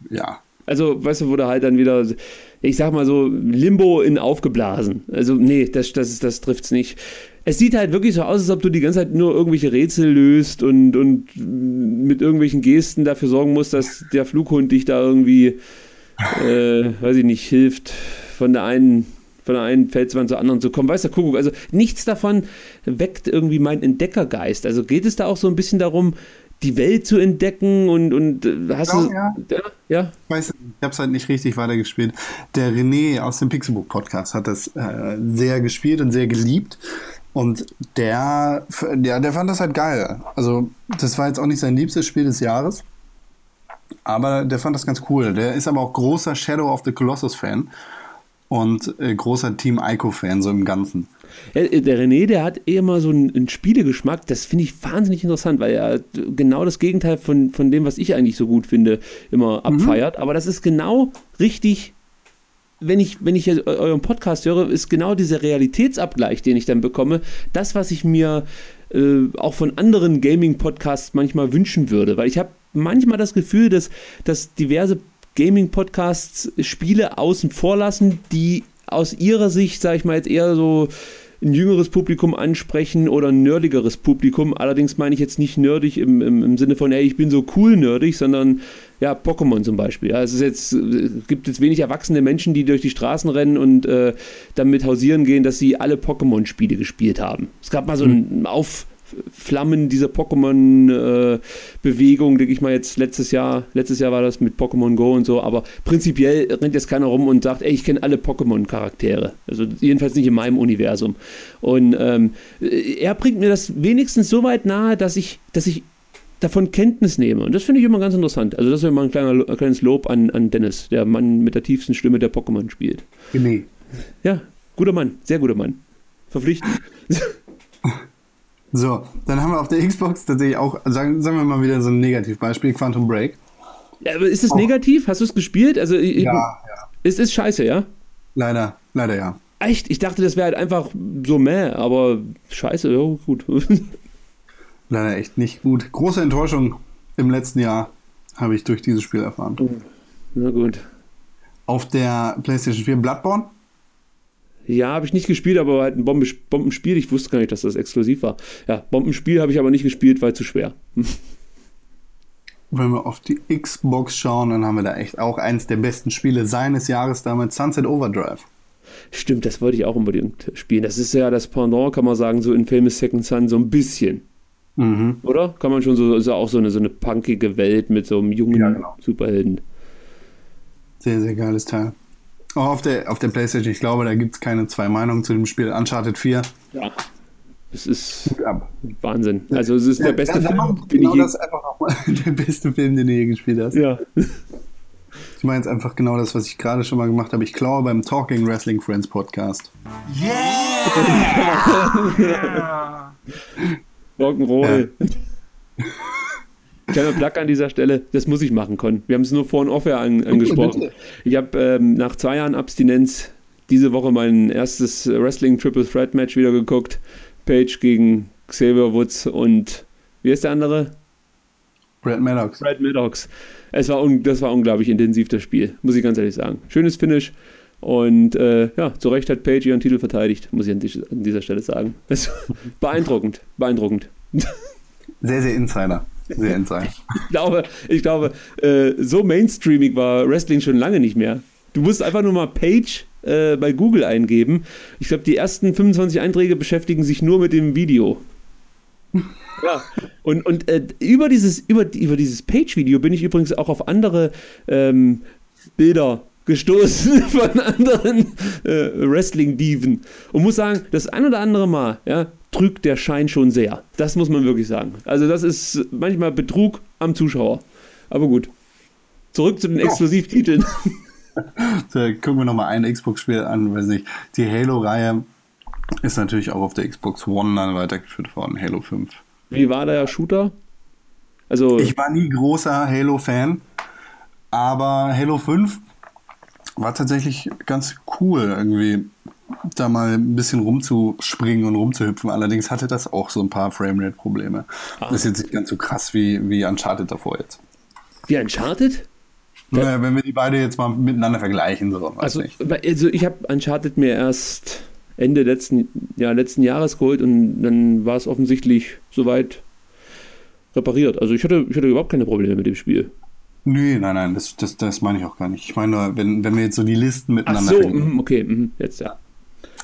Speaker 2: Ja.
Speaker 1: Also, weißt du, wurde halt dann wieder, ich sag mal so, Limbo in aufgeblasen. Also, nee, das, das, das trifft's nicht. Es sieht halt wirklich so aus, als ob du die ganze Zeit nur irgendwelche Rätsel löst und, und mit irgendwelchen Gesten dafür sorgen musst, dass der Flughund dich da irgendwie äh, weiß ich nicht, hilft, von der einen von der einen Felswand zur anderen zu kommen. Weiß der Kuckuck. Also nichts davon weckt irgendwie meinen Entdeckergeist. Also geht es da auch so ein bisschen darum, die Welt zu entdecken und, und äh, hast
Speaker 2: Genau,
Speaker 1: du.
Speaker 2: ja.
Speaker 1: ja? ja?
Speaker 2: Ich weiß, ich habe es halt nicht richtig weitergespielt. Der René aus dem Pixelbook Podcast hat das äh, sehr gespielt und sehr geliebt. Und der, der, der fand das halt geil. Also, das war jetzt auch nicht sein liebstes Spiel des Jahres. Aber der fand das ganz cool. Der ist aber auch großer Shadow of the Colossus Fan. Und äh, großer Team Ico Fan, so im Ganzen.
Speaker 1: Ja, äh, Der René, der hat eher mal so einen, einen Spielegeschmack, das finde ich wahnsinnig interessant, weil er genau das Gegenteil von, von dem, was ich eigentlich so gut finde, immer abfeiert. Aber das ist genau richtig, wenn ich, wenn ich eu- euren Podcast höre, ist genau dieser Realitätsabgleich, den ich dann bekomme, das, was ich mir äh, auch von anderen Gaming-Podcasts manchmal wünschen würde. Weil ich habe manchmal das Gefühl, dass, dass diverse Gaming-Podcasts Spiele außen vor lassen, die aus ihrer Sicht, sage ich mal, jetzt eher so ein jüngeres Publikum ansprechen oder ein nerdigeres Publikum. Allerdings meine ich jetzt nicht nerdig im, im, im Sinne von, hey, ich bin so cool nerdig, sondern ja, Pokémon zum Beispiel. Ja, es ist jetzt, äh, gibt jetzt wenig erwachsene Menschen, die durch die Straßen rennen und äh, damit hausieren gehen, dass sie alle Pokémon-Spiele gespielt haben. Es gab mal so ein Aufflammen dieser Pokémon-Bewegung, denke ich mal jetzt letztes Jahr. Letztes Jahr war das mit Pokémon Go und so, aber prinzipiell rennt jetzt keiner rum und sagt, ey, ich kenne alle Pokémon-Charaktere. Also jedenfalls nicht in meinem Universum. Und ähm, er bringt mir das wenigstens so weit nahe, dass ich, dass ich davon Kenntnis nehme. Und das finde ich immer ganz interessant. Also das ist immer ein, kleiner, ein kleines Lob an, an Dennis, der Mann mit der tiefsten Stimme, der Pokémon spielt.
Speaker 2: René.
Speaker 1: Ja, guter Mann, sehr guter Mann. Verpflichtend.
Speaker 2: So, dann haben wir auf der Xbox tatsächlich auch, sagen, sagen wir mal wieder so ein Negativbeispiel, Quantum Break.
Speaker 1: Ja, aber ist es negativ? Hast du es gespielt? Also ich,
Speaker 2: Ja, ja.
Speaker 1: es ist scheiße, ja?
Speaker 2: Leider, leider ja.
Speaker 1: Echt? Ich dachte, das wäre halt einfach so meh, aber scheiße, ja, gut.
Speaker 2: Leider echt nicht gut. Große Enttäuschung im letzten Jahr habe ich durch dieses Spiel erfahren.
Speaker 1: Na gut.
Speaker 2: Auf der PlayStation 4 Bloodborne.
Speaker 1: Ja, habe ich nicht gespielt, aber halt ein Bombe- Bombenspiel. Ich wusste gar nicht, dass das exklusiv war. Ja, Bombenspiel habe ich aber nicht gespielt, weil zu schwer.
Speaker 2: Wenn wir auf die Xbox schauen, dann haben wir da echt auch eins der besten Spiele seines Jahres damals, Sunset Overdrive.
Speaker 1: Stimmt, das wollte ich auch unbedingt spielen. Das ist ja das Pendant, kann man sagen, so in Famous Second Son, so ein bisschen.
Speaker 2: Mhm.
Speaker 1: Oder? Kann man schon so, ist ja auch so eine, so eine punkige Welt mit so einem jungen
Speaker 2: Ja, genau.
Speaker 1: Superhelden.
Speaker 2: Sehr, sehr geiles Teil. Auch auf der, auf der PlayStation, ich glaube, da gibt es keine zwei Meinungen zu dem Spiel. Uncharted 4.
Speaker 1: Ja. Es ist. Wahnsinn. Also es ist der beste
Speaker 2: Ja,
Speaker 1: Film, den
Speaker 2: genau
Speaker 1: ich je...
Speaker 2: das einfach nochmal. Der beste Film, den du je gespielt hast.
Speaker 1: Ja.
Speaker 2: Ich meine jetzt einfach genau das, was ich gerade schon mal gemacht habe. Ich klaue beim Talking Wrestling Friends Podcast.
Speaker 1: Rock'n'Roll. Kleiner Plug an dieser Stelle, das muss ich machen, Con. Wir haben es nur vor und off an, angesprochen.
Speaker 2: bitte.
Speaker 1: Ich habe ähm, nach zwei Jahren Abstinenz diese Woche mein erstes Wrestling Triple Threat Match wieder geguckt. Page gegen Xavier Woods und wie ist der andere?
Speaker 2: Brad Maddox.
Speaker 1: Brad Maddox. Es war das war unglaublich intensiv, das Spiel, muss ich ganz ehrlich sagen. Schönes Finish. Und äh, ja, zu Recht hat Page ihren Titel verteidigt, muss ich an, die, an dieser Stelle sagen. Beeindruckend, beeindruckend.
Speaker 2: Sehr, sehr Insider. Sehr Insider.
Speaker 1: Ich glaube, ich glaube äh, so mainstreamig war Wrestling schon lange nicht mehr. Du musst einfach nur mal Page äh, bei Google eingeben. Ich glaube, die ersten 25 Einträge beschäftigen sich nur mit dem Video. Ja, und, und äh, über dieses, über, über dieses Page-Video bin ich übrigens auch auf andere ähm, Bilder gestoßen von anderen äh, Wrestling-Diven und muss sagen, das ein oder andere Mal ja, trügt der Schein schon sehr. Das muss man wirklich sagen. Also das ist manchmal Betrug am Zuschauer. Aber gut. Zurück zu den Exklusivtiteln.
Speaker 2: So, gucken wir nochmal ein Xbox-Spiel an. Weiß nicht. Die Halo-Reihe ist natürlich auch auf der Xbox One dann weitergeführt worden. Halo 5.
Speaker 1: Wie war der Shooter? Also,
Speaker 2: Ich war nie großer Halo-Fan, aber Halo 5 war tatsächlich ganz cool, irgendwie da mal ein bisschen rumzuspringen und rumzuhüpfen. Allerdings hatte das auch so ein paar Framerate-Probleme. Das ist jetzt nicht ganz so krass wie, wie Uncharted davor jetzt.
Speaker 1: wie Uncharted?
Speaker 2: Naja, wenn wir die beide jetzt mal miteinander vergleichen, so, weiß
Speaker 1: Also, also ich habe Uncharted mir erst Ende letzten, ja, letzten Jahres geholt und dann war es offensichtlich soweit repariert. Also ich hatte, ich hatte überhaupt keine Probleme mit dem Spiel.
Speaker 2: Nee, nein, nein, das, das, das meine ich auch gar nicht. Ich meine nur, wenn, wenn wir jetzt so die Listen miteinander
Speaker 1: Ach so, mm, okay, mm, jetzt ja.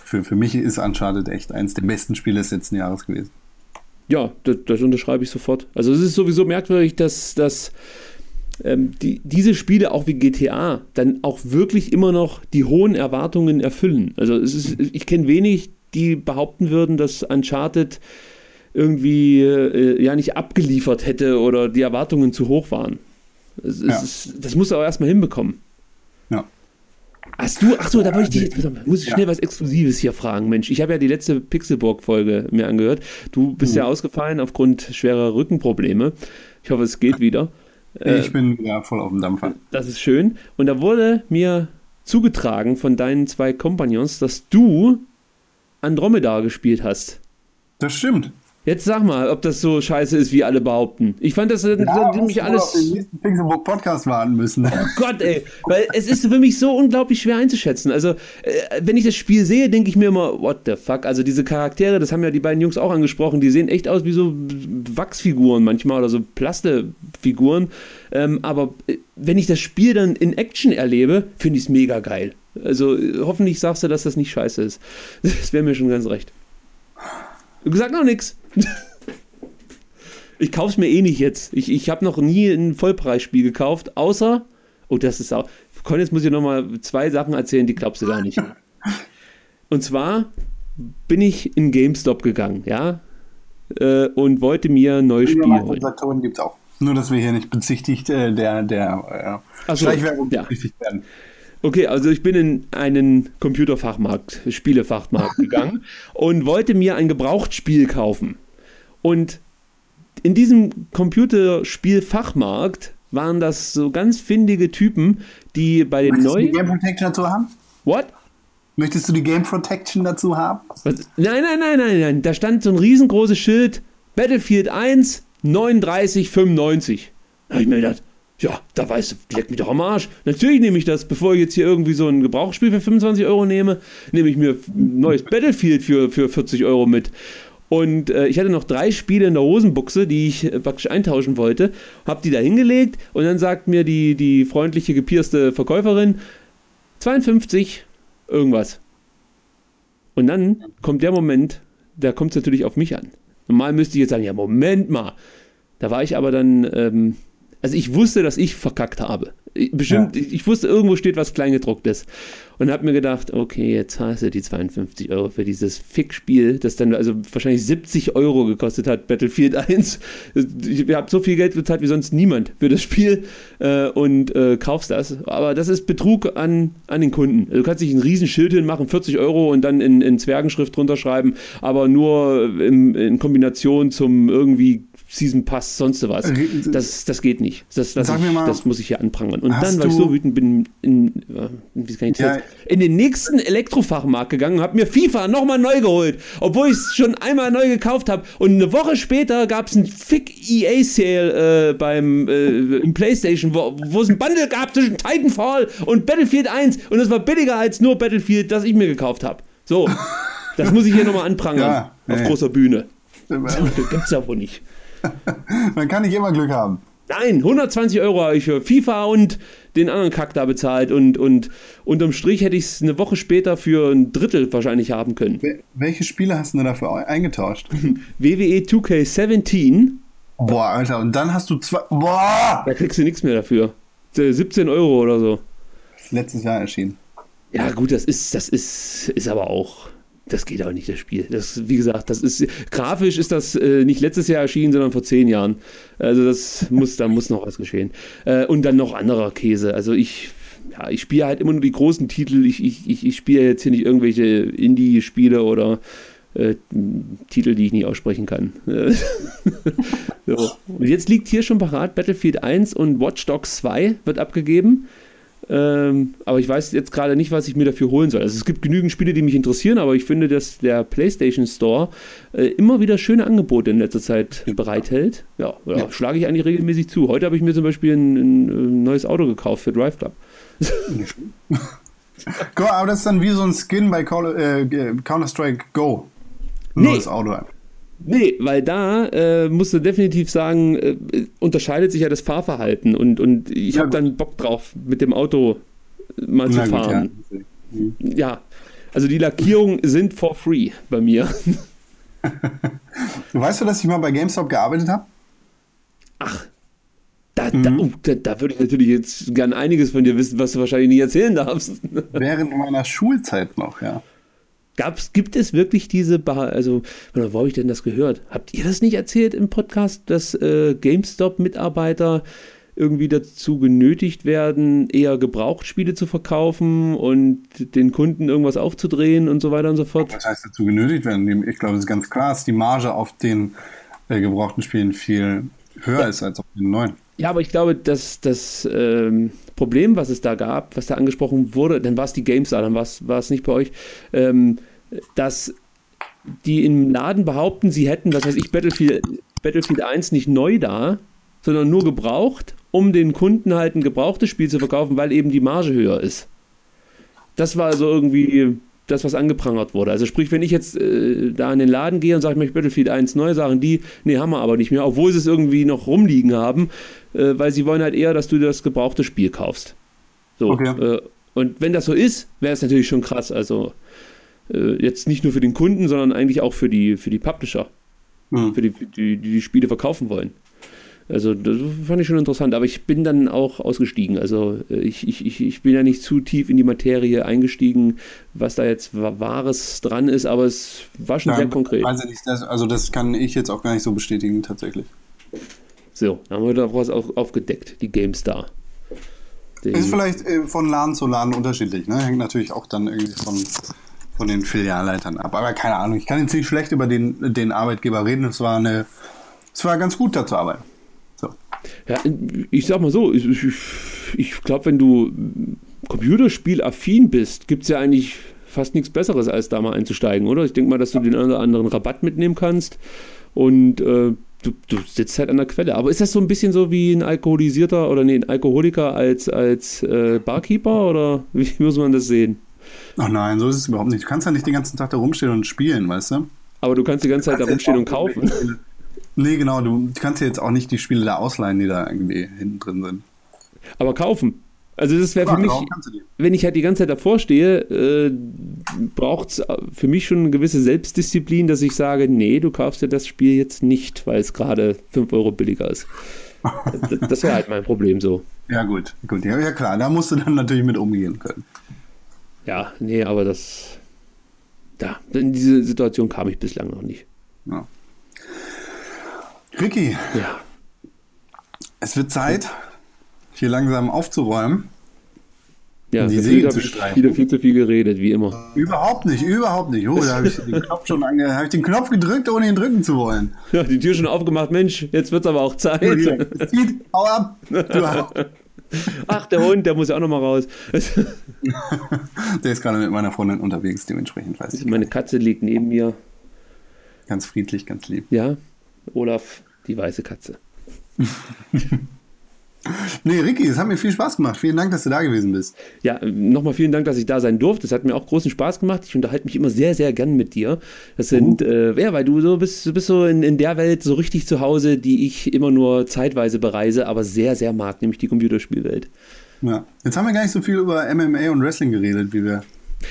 Speaker 2: Für, für mich ist Uncharted echt eins der besten Spiele des letzten Jahres gewesen.
Speaker 1: Ja, das, das unterschreibe ich sofort. Also es ist sowieso merkwürdig, dass, dass ähm, die, diese Spiele, auch wie GTA, dann auch wirklich immer noch die hohen Erwartungen erfüllen. Also es ist, ich kenne wenig, die behaupten würden, dass Uncharted irgendwie äh, ja nicht abgeliefert hätte oder die Erwartungen zu hoch waren. Es, ja. ist, das musst du aber erstmal hinbekommen. Hast du, ach so, da wollte ich dich jetzt, muss ich schnell ja. was Exklusives hier fragen, Mensch. Ich habe ja die letzte Pixelburg-Folge mir angehört. Du bist mhm. ja ausgefallen aufgrund schwerer Rückenprobleme. Ich hoffe, es geht wieder.
Speaker 2: Ich äh, bin ja voll auf dem Dampfer.
Speaker 1: Das ist schön. Und da wurde mir zugetragen von deinen zwei Kompagnons, dass du Andromeda gespielt hast.
Speaker 2: Das stimmt.
Speaker 1: Jetzt sag mal, ob das so scheiße ist, wie alle behaupten. Ich fand, das ja, nämlich alles. Auf den
Speaker 2: nächsten Pixelbook Podcast warten müssen.
Speaker 1: Oh Gott, ey. Weil es ist für mich so unglaublich schwer einzuschätzen. Also, äh, wenn ich das Spiel sehe, denke ich mir immer, what the fuck? Also, diese Charaktere, das haben ja die beiden Jungs auch angesprochen, die sehen echt aus wie so Wachsfiguren manchmal oder so Plastefiguren. Ähm, aber äh, wenn ich das Spiel dann in Action erlebe, finde ich es mega geil. Also, hoffentlich sagst du, dass das nicht scheiße ist. Das wäre mir schon ganz recht. Du gesagt noch nichts. Ich kauf's mir eh nicht jetzt. Ich, ich habe noch nie ein Vollpreisspiel gekauft, außer. Oh, das ist auch. Con, jetzt muss ich noch mal zwei Sachen erzählen, die glaubst du gar nicht. Und zwar bin ich in GameStop gegangen, ja, äh, und wollte mir ein neues Spiel holen.
Speaker 2: Saturn gibt's auch. Nur, dass wir hier nicht bezichtigt äh, der, der
Speaker 1: äh, so, ja. werden. Okay, also ich bin in einen Computerfachmarkt, Spielefachmarkt gegangen und wollte mir ein Gebrauchtspiel kaufen. Und in diesem Computerspielfachmarkt waren das so ganz findige Typen, die bei den neuen.
Speaker 2: Game Protection dazu haben?
Speaker 1: What?
Speaker 2: Möchtest du die Game Protection dazu haben?
Speaker 1: Was? Nein, nein, nein, nein, nein. Da stand so ein riesengroßes Schild: Battlefield 1, 3995. Da habe ich mir gedacht, ja, da weißt du, leck mich doch am Arsch. Natürlich nehme ich das, bevor ich jetzt hier irgendwie so ein Gebrauchsspiel für 25 Euro nehme, nehme ich mir ein neues Battlefield für, für 40 Euro mit. Und äh, ich hatte noch drei Spiele in der Hosenbuchse, die ich äh, praktisch eintauschen wollte, habe die da hingelegt und dann sagt mir die, die freundliche, gepierste Verkäuferin 52 irgendwas. Und dann kommt der Moment, da kommt es natürlich auf mich an. Normal müsste ich jetzt sagen, ja, Moment mal. Da war ich aber dann ähm, also ich wusste, dass ich verkackt habe. Bestimmt, ja. ich wusste, irgendwo steht was Kleingedrucktes. Und habe mir gedacht, okay, jetzt hast du die 52 Euro für dieses Fick-Spiel, das dann also wahrscheinlich 70 Euro gekostet hat, Battlefield 1. Ich habe so viel Geld bezahlt wie sonst niemand für das Spiel äh, und äh, kaufst das. Aber das ist Betrug an, an den Kunden. Also du kannst dich ein Riesenschild hinmachen, 40 Euro und dann in, in Zwergenschrift drunter schreiben, aber nur in, in Kombination zum irgendwie Season Pass, sonst was. Äh, das, das geht nicht. Das, das, ich, mal, das muss ich hier anprangern. Und dann, weil ich so wütend bin, in, kann ich ja, in den nächsten Elektrofachmarkt gegangen und habe mir FIFA nochmal neu geholt. Obwohl ich es schon einmal neu gekauft habe. Und eine Woche später gab es einen Fick EA Sale äh, beim äh, im PlayStation, wo, es ein Bundle gab zwischen Titanfall und Battlefield 1. Und es war billiger als nur Battlefield, das ich mir gekauft habe. So. Das muss ich hier nochmal anprangern. Ja, auf großer Bühne. Das gibt's ja wohl nicht.
Speaker 2: Man kann nicht immer Glück haben.
Speaker 1: Nein, 120 Euro habe ich für FIFA und den anderen Kack da bezahlt und, und unterm Strich hätte ich es eine Woche später für ein Drittel wahrscheinlich haben können.
Speaker 2: Welche Spiele hast du dafür eingetauscht?
Speaker 1: WWE 2K17.
Speaker 2: Boah, Alter, und dann hast du zwei. Boah!
Speaker 1: Da kriegst du nichts mehr dafür. 17 Euro oder so.
Speaker 2: Letztes Jahr erschienen.
Speaker 1: Ja, gut, das ist, das ist, ist aber auch das geht auch nicht, das Spiel. Das, wie gesagt, das ist grafisch ist das äh, nicht letztes Jahr erschienen, sondern vor zehn Jahren. Also das muss, da muss noch was geschehen. Äh, und dann noch anderer Käse. Also ich, ja, ich spiele halt immer nur die großen Titel. Ich, ich, ich, ich spiele jetzt hier nicht irgendwelche Indie-Spiele oder äh, Titel, die ich nicht aussprechen kann. so. Und jetzt liegt hier schon parat Battlefield 1 und Watch Dogs 2 wird abgegeben. Ähm, aber ich weiß jetzt gerade nicht, was ich mir dafür holen soll. Also es gibt genügend Spiele, die mich interessieren, aber ich finde, dass der PlayStation Store äh, immer wieder schöne Angebote in letzter Zeit bereithält. Ja, ja, ja. schlage ich eigentlich regelmäßig zu. Heute habe ich mir zum Beispiel ein, ein neues Auto gekauft für Drive Club.
Speaker 2: Go, aber das ist dann wie so ein Skin bei Call, äh, Counter-Strike Go. Ein nee. neues Auto.
Speaker 1: Nee, weil da äh, musst du definitiv sagen, äh, unterscheidet sich ja das Fahrverhalten und, und ich habe dann Bock drauf, mit dem Auto mal zu fahren. Gut, ja. Mhm. ja. also die Lackierungen sind for free bei mir.
Speaker 2: weißt du, dass ich mal bei GameStop gearbeitet habe?
Speaker 1: Ach, da, mhm. da, oh, da, da, würde ich natürlich jetzt gern einiges von dir wissen, was du wahrscheinlich nie erzählen darfst.
Speaker 2: Während meiner Schulzeit noch, ja.
Speaker 1: Gab's, gibt es wirklich diese, Bar also, wo habe ich denn das gehört? Habt ihr das nicht erzählt im Podcast, dass äh, GameStop-Mitarbeiter irgendwie dazu genötigt werden, eher Gebrauchtspiele zu verkaufen und den Kunden irgendwas aufzudrehen und so weiter und so fort?
Speaker 2: Was heißt dazu genötigt werden? Ich glaube, es ist ganz klar, dass die Marge auf den äh, gebrauchten Spielen viel höher ja. ist als auf den neuen.
Speaker 1: Ja, aber ich glaube, dass das ähm, Problem, was es da gab, was da angesprochen wurde, dann war es die GameStar, dann war es nicht bei euch, ähm, dass die im Laden behaupten, sie hätten, was weiß ich, Battlefield, Battlefield 1 nicht neu da, sondern nur gebraucht, um den Kunden halt ein gebrauchtes Spiel zu verkaufen, weil eben die Marge höher ist. Das war also irgendwie das, was angeprangert wurde. Also sprich, wenn ich jetzt äh, da in den Laden gehe und sage, ich möchte Battlefield 1 neu, sagen die, nee, haben wir aber nicht mehr, obwohl sie es irgendwie noch rumliegen haben, äh, weil sie wollen halt eher, dass du das gebrauchte Spiel kaufst. So. Okay. Äh, und wenn das so ist, wäre es natürlich schon krass. Also äh, jetzt nicht nur für den Kunden, sondern eigentlich auch für die, für die Publisher, mhm. für die, die, die die Spiele verkaufen wollen. Also das fand ich schon interessant, aber ich bin dann auch ausgestiegen. Also äh, ich, ich, ich bin ja nicht zu tief in die Materie eingestiegen, was da jetzt Wahres dran ist, aber es war schon ja, sehr konkret.
Speaker 2: Weiß ich nicht, das, also das kann ich jetzt auch gar nicht so bestätigen tatsächlich.
Speaker 1: So, dann haben wir da was auch aufgedeckt, die GameStar.
Speaker 2: Den ist vielleicht äh, von Laden zu Laden unterschiedlich, ne? Hängt natürlich auch dann irgendwie von, von den Filialleitern ab. Aber keine Ahnung, ich kann jetzt nicht schlecht über den, den Arbeitgeber reden. Es war eine, es war ganz gut da zu arbeiten.
Speaker 1: Ja, ich sag mal so, ich, ich, glaube, wenn du Computerspielaffin bist, gibt es ja eigentlich fast nichts Besseres, als da mal einzusteigen, oder? Ich denke mal, dass du den oder anderen Rabatt mitnehmen kannst und äh, du, du, sitzt halt an der Quelle. Aber ist das so ein bisschen so wie ein Alkoholisierter oder nee, ein Alkoholiker als, als äh, Barkeeper oder wie muss man das sehen?
Speaker 2: Ach nein, so ist es überhaupt nicht. Du kannst ja nicht den ganzen Tag da rumstehen und spielen, weißt du?
Speaker 1: Aber du kannst die ganze Zeit da rumstehen und kaufen.
Speaker 2: Nee, genau, du kannst ja jetzt auch nicht die Spiele da ausleihen, die da irgendwie hinten drin sind.
Speaker 1: Aber kaufen. Also das wäre ja, für mich, wenn ich halt die ganze Zeit davor stehe, äh, braucht es für mich schon eine gewisse Selbstdisziplin, dass ich sage, nee, du kaufst dir das Spiel jetzt nicht, weil es gerade 5 Euro billiger ist. das wäre halt mein Problem so.
Speaker 2: Ja gut, gut, ja, ja klar, da musst du dann natürlich mit umgehen können.
Speaker 1: Ja, nee, aber das, da, in diese Situation kam ich bislang noch nicht. Ja.
Speaker 2: Ricky. Ja. Es wird Zeit, hier langsam aufzuräumen.
Speaker 1: Ja, die Säge zu streichen. Wieder viel zu viel geredet, wie immer.
Speaker 2: Überhaupt nicht, überhaupt nicht. Oh, da habe ich den Knopf schon ange hab ich den Knopf gedrückt, ohne ihn drücken zu wollen.
Speaker 1: Ja, die Tür schon aufgemacht. Mensch, jetzt wird es aber auch Zeit. Zieht, hau ab. Ach, der Hund, der muss ja auch noch mal raus.
Speaker 2: der ist gerade mit meiner Freundin unterwegs, dementsprechend weiß ich.
Speaker 1: Meine Katze liegt neben mir.
Speaker 2: Ganz friedlich, ganz lieb.
Speaker 1: Ja, Olaf, die weiße Katze.
Speaker 2: Nee, Ricky, es hat mir viel Spaß gemacht. Vielen Dank, dass du da gewesen bist.
Speaker 1: Ja, nochmal vielen Dank, dass ich da sein durfte. Es hat mir auch großen Spaß gemacht. Ich unterhalte mich immer sehr, sehr gern mit dir. Das sind, uh. äh, ja, weil du so bist, du bist so in, in der Welt so richtig zu Hause, die ich immer nur zeitweise bereise, aber sehr, sehr mag, nämlich die Computerspielwelt.
Speaker 2: Ja. Jetzt haben wir gar nicht so viel über MMA und Wrestling geredet, wie wir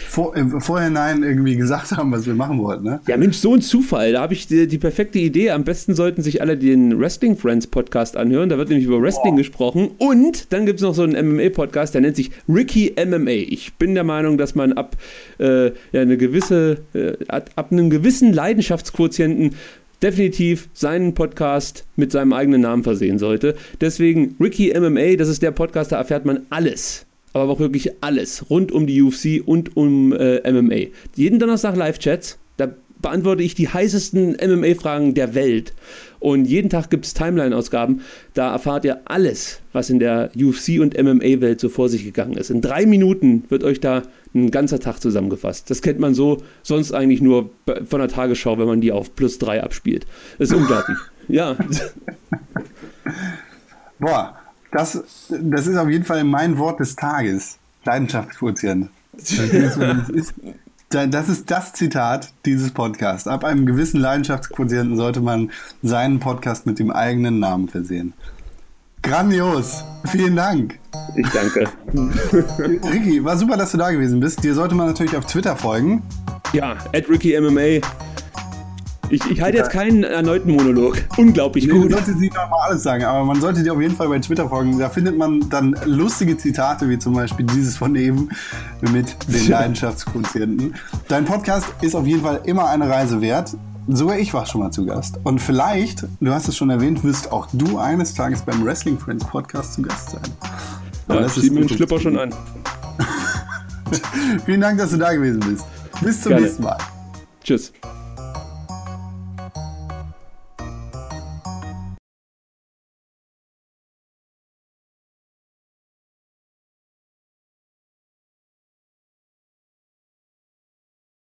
Speaker 2: vor, im Vorhinein irgendwie gesagt haben, was wir machen wollten. Ne?
Speaker 1: Ja, Mensch, so ein Zufall. Da habe ich die, die, perfekte Idee. Am besten sollten sich alle den Wrestling Friends Podcast anhören. Da wird nämlich über Wrestling oh. gesprochen. Und dann gibt es noch so einen MMA-Podcast, der nennt sich Ricky MMA. Ich bin der Meinung, dass man ab, äh, ja, eine gewisse, äh, ab einem gewissen Leidenschaftsquotienten definitiv seinen Podcast mit seinem eigenen Namen versehen sollte. Deswegen Ricky MMA, das ist der Podcast, da erfährt man alles aber auch wirklich alles rund um die UFC und um äh, MMA. Jeden Donnerstag Live-Chats, da beantworte ich die heißesten MMA-Fragen der Welt. Und jeden Tag gibt es Timeline-Ausgaben. Da erfahrt ihr alles, was in der UFC- und MMA-Welt so vor sich gegangen ist. In drei Minuten wird euch da ein ganzer Tag zusammengefasst. Das kennt man so sonst eigentlich nur von der Tagesschau, wenn man die auf plus drei abspielt. Das ist unglaublich. ja.
Speaker 2: Boah, das, das ist auf jeden Fall mein Wort des Tages. Leidenschaftsquotient. Das ist das Zitat dieses Podcasts. Ab einem gewissen Leidenschaftsquotienten sollte man seinen Podcast mit dem eigenen Namen versehen. Grandios. Vielen Dank.
Speaker 1: Ich danke.
Speaker 2: Ricky, war super, dass du da gewesen bist. Dir sollte man natürlich auf Twitter folgen.
Speaker 1: Ja, at Ricky MMA. Ich, ich halte jetzt keinen erneuten Monolog. Unglaublich
Speaker 2: nee,
Speaker 1: gut.
Speaker 2: Man sollte sie nochmal alles sagen, aber man sollte dir auf jeden Fall bei Twitter folgen. Da findet man dann lustige Zitate, wie zum Beispiel dieses von eben mit den Leidenschaftsquotienten. Dein Podcast ist auf jeden Fall immer eine Reise wert. Sogar ich war schon mal zu Gast. Und vielleicht, du hast es schon erwähnt, wirst auch du eines Tages beim Wrestling Friends Podcast zu Gast sein.
Speaker 1: Aber ja, das ist mir den Schlipper schon an.
Speaker 2: Vielen Dank, dass du da gewesen bist. Bis zum Gerne. nächsten Mal.
Speaker 1: Tschüss.